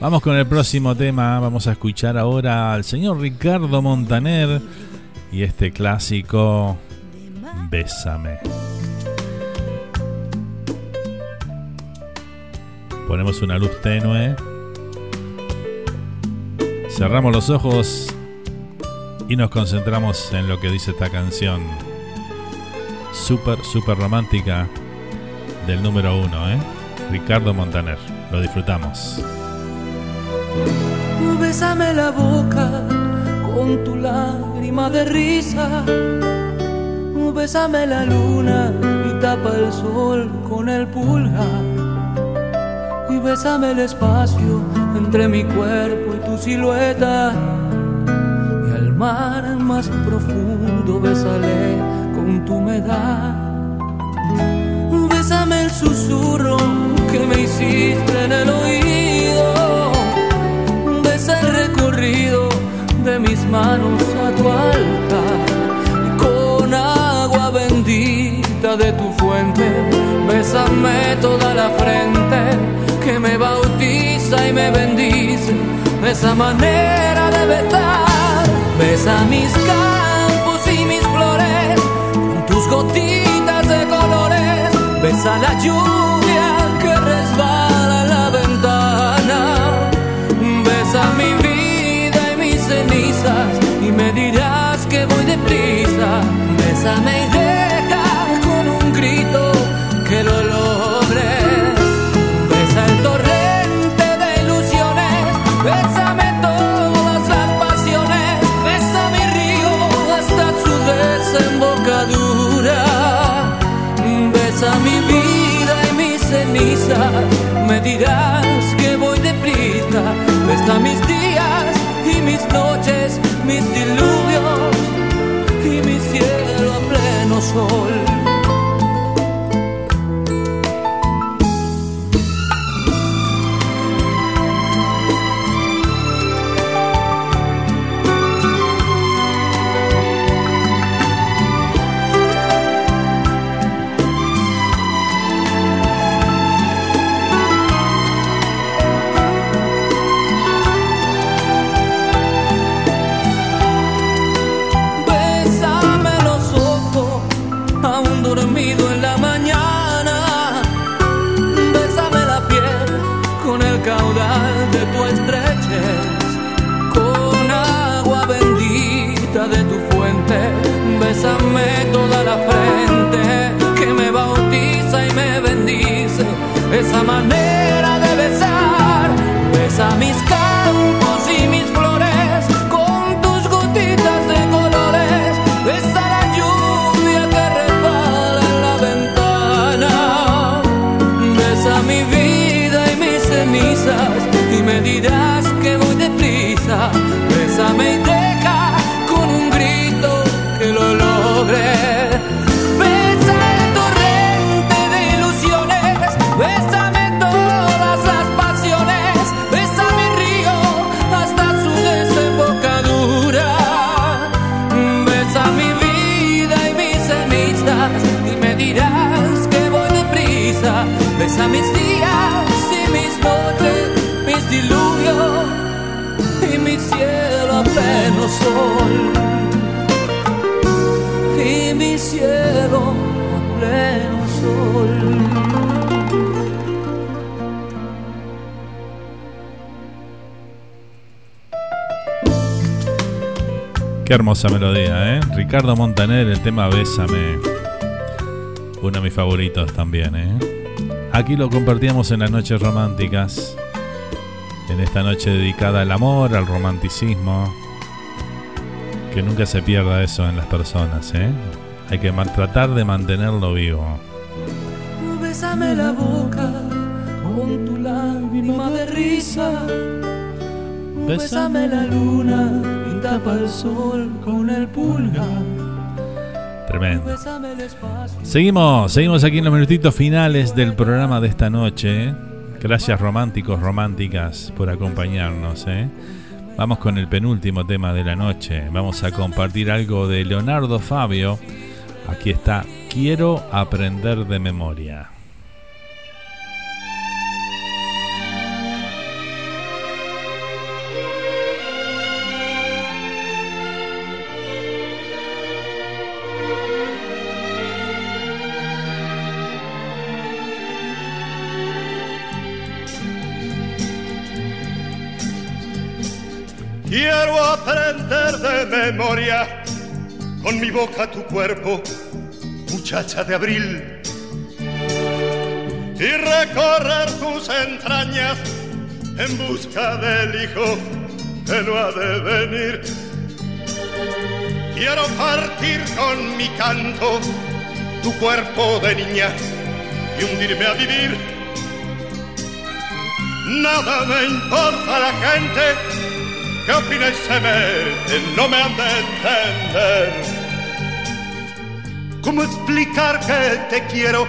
Vamos con el próximo tema, vamos a escuchar ahora al señor Ricardo Montaner y este clásico Bésame. Ponemos una luz tenue. Cerramos los ojos y nos concentramos en lo que dice esta canción. Súper, súper romántica del número uno, ¿eh? Ricardo Montaner. Lo disfrutamos. Bésame la boca con tu lágrima de risa. Bésame la luna y tapa el sol con el pulgar. Y bésame el espacio entre mi cuerpo y tu silueta. Y al mar más profundo bésale con tu humedad. Bésame el susurro que me hiciste en el oído. Besa el recorrido de mis manos a tu altar. Con agua bendita de tu fuente, bésame toda la frente que me bautiza y me bendice. Esa manera de besar, besa mis campos gotitas de colores. Besa la lluvia que resbala la ventana. Besa mi vida y mis cenizas y me dirás que voy deprisa. Bésame y deja con un grito que lo Me dirás que voy deprisa. Besa mis días y mis noches, mis diluvios y mi cielo a pleno sol. Bésame y deja con un grito que lo logre. Besa el torrente de ilusiones, bésame todas las pasiones, besa mi río hasta su desembocadura. Besa mi vida y mis cenizas y me dirás que voy deprisa. Besa mis días sol. Y mi cielo a pleno sol. Qué hermosa melodía, ¿eh? Ricardo Montaner, el tema Bésame. Uno de mis favoritos también, ¿eh? Aquí lo compartíamos en las noches románticas. En esta noche dedicada al amor, al romanticismo. Que nunca se pierda eso en las personas, ¿eh? Hay que tratar de mantenerlo vivo. Bésame la boca con tu lágrima de risa. Bésame la luna y tapa el sol con el pulgar. Tremendo. Seguimos, seguimos aquí en los minutitos finales del programa de esta noche. Gracias románticos, románticas por acompañarnos. ¿eh? Vamos con el penúltimo tema de la noche. Vamos a compartir algo de Leonardo Fabio. Aquí está, quiero aprender de memoria. Memoria con mi boca tu cuerpo, muchacha de abril, y recorrer tus entrañas en busca del hijo que no ha de venir. Quiero partir con mi canto tu cuerpo de niña y hundirme a vivir. Nada me importa la gente ¿Qué opina y se mete? No me han de entender. ¿Cómo explicar que te quiero?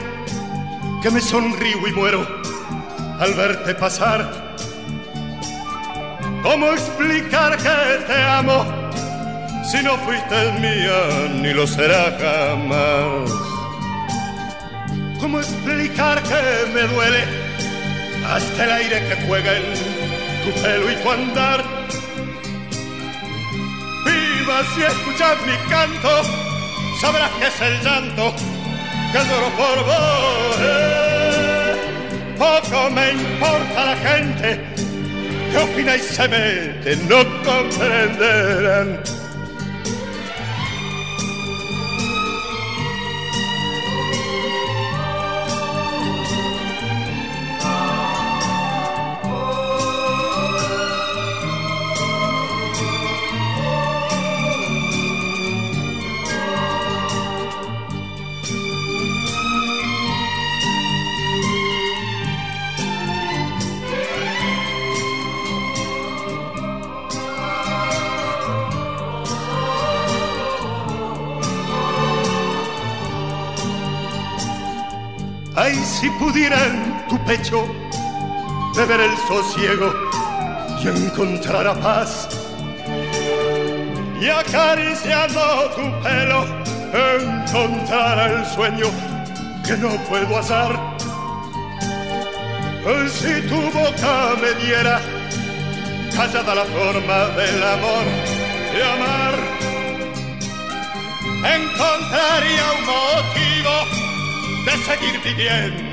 Que me sonrío y muero al verte pasar. ¿Cómo explicar que te amo? Si no fuiste mía, ni lo será jamás. ¿Cómo explicar que me duele hasta el aire que juega en tu pelo y tu andar? Viva si escuchas mi canto, sabrás que es el llanto que lloro por vos. Poco me importa la gente que opina y se mete, no comprenderán. Si pudiera en tu pecho beber el sosiego y encontrar a paz. Y acariciando tu pelo encontrar el sueño que no puedo hacer. Ay, si tu boca me diera callada la forma del amor de amar, encontraría un motivo de seguir viviendo,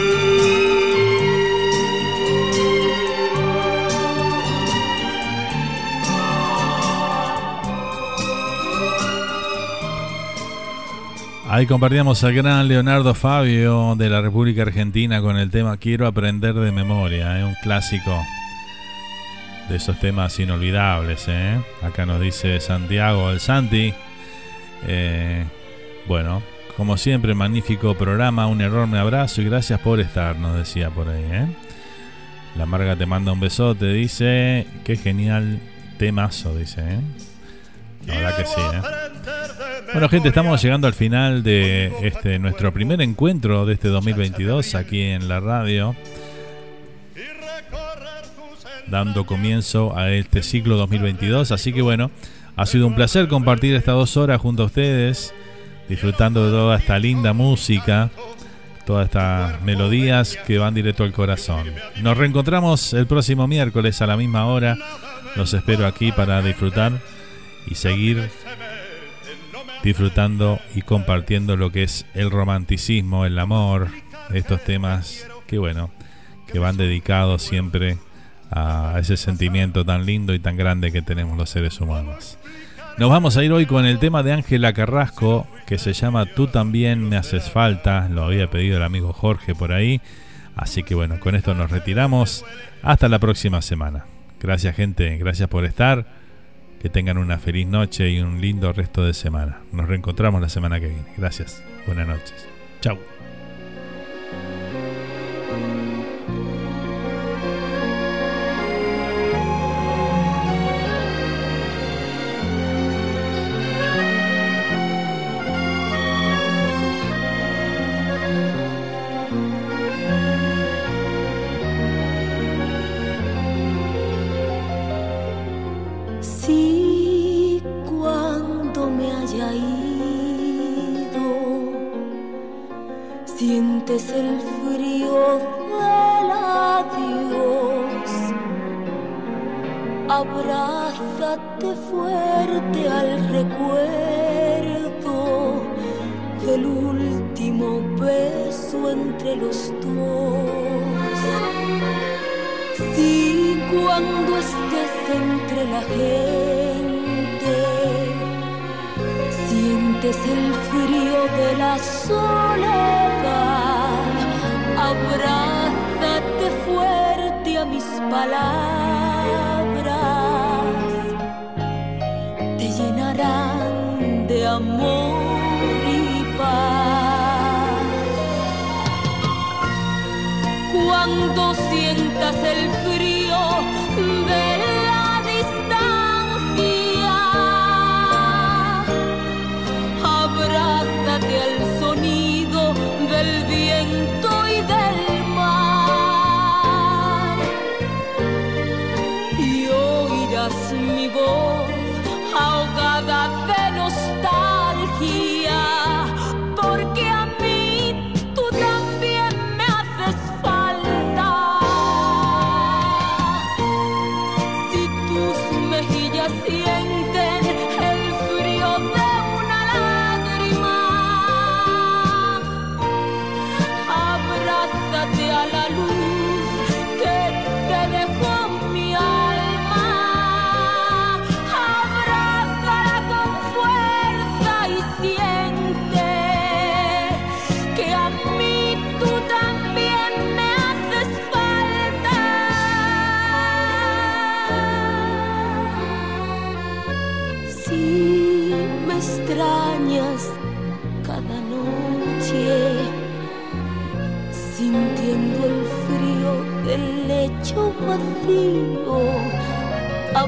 Ahí compartíamos al gran Leonardo Fabio de la República Argentina con el tema Quiero aprender de memoria, es un clásico de esos temas inolvidables. ¿eh? Acá nos dice Santiago el Santi. Eh, bueno, como siempre, magnífico programa, un enorme abrazo y gracias por estar, nos decía por ahí. ¿eh? La Marga te manda un besote, dice. Qué genial temazo, dice. ¿eh? La verdad que sí. ¿eh? Bueno, gente, estamos llegando al final de este nuestro primer encuentro de este 2022 aquí en la radio, dando comienzo a este ciclo 2022. Así que bueno, ha sido un placer compartir estas dos horas junto a ustedes, disfrutando de toda esta linda música, todas estas melodías que van directo al corazón. Nos reencontramos el próximo miércoles a la misma hora. Los espero aquí para disfrutar y seguir disfrutando y compartiendo lo que es el romanticismo, el amor, estos temas que bueno, que van dedicados siempre a ese sentimiento tan lindo y tan grande que tenemos los seres humanos. Nos vamos a ir hoy con el tema de Ángela Carrasco que se llama Tú también me haces falta, lo había pedido el amigo Jorge por ahí, así que bueno, con esto nos retiramos, hasta la próxima semana. Gracias gente, gracias por estar. Que tengan una feliz noche y un lindo resto de semana. Nos reencontramos la semana que viene. Gracias. Buenas noches. Chao.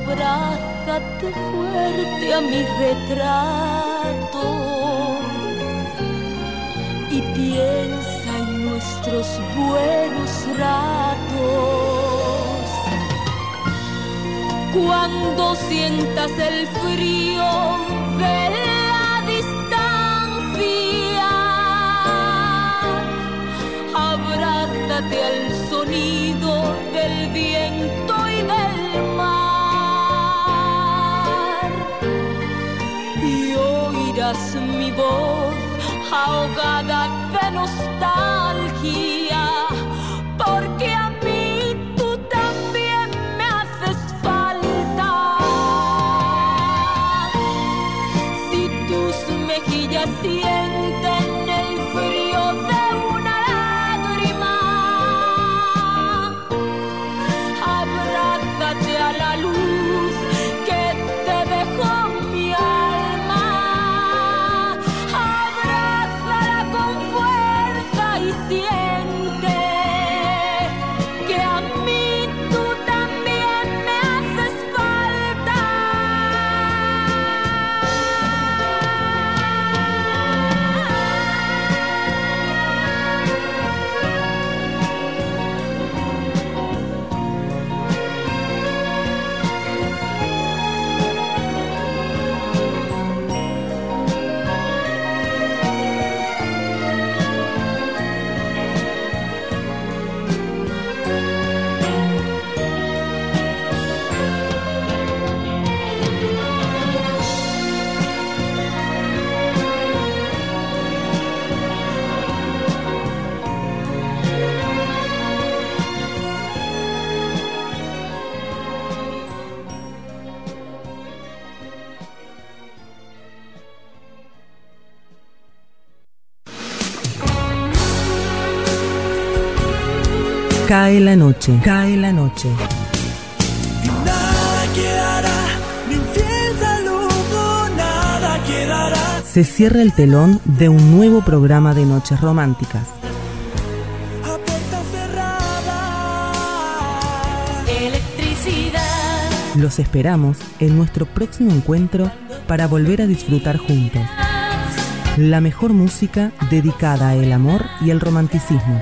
Abrázate fuerte a mi retrato y piensa en nuestros buenos ratos. Cuando sientas el frío de la distancia, despertarte al sonido del viento oirás mi voz ahogada de nostalgia, Cae la noche, cae la noche. Nada quedará, ni un fiel saludo, nada quedará. Se cierra el telón de un nuevo programa de Noches Románticas. Electricidad. Los esperamos en nuestro próximo encuentro para volver a disfrutar juntos. La mejor música dedicada al amor y el romanticismo.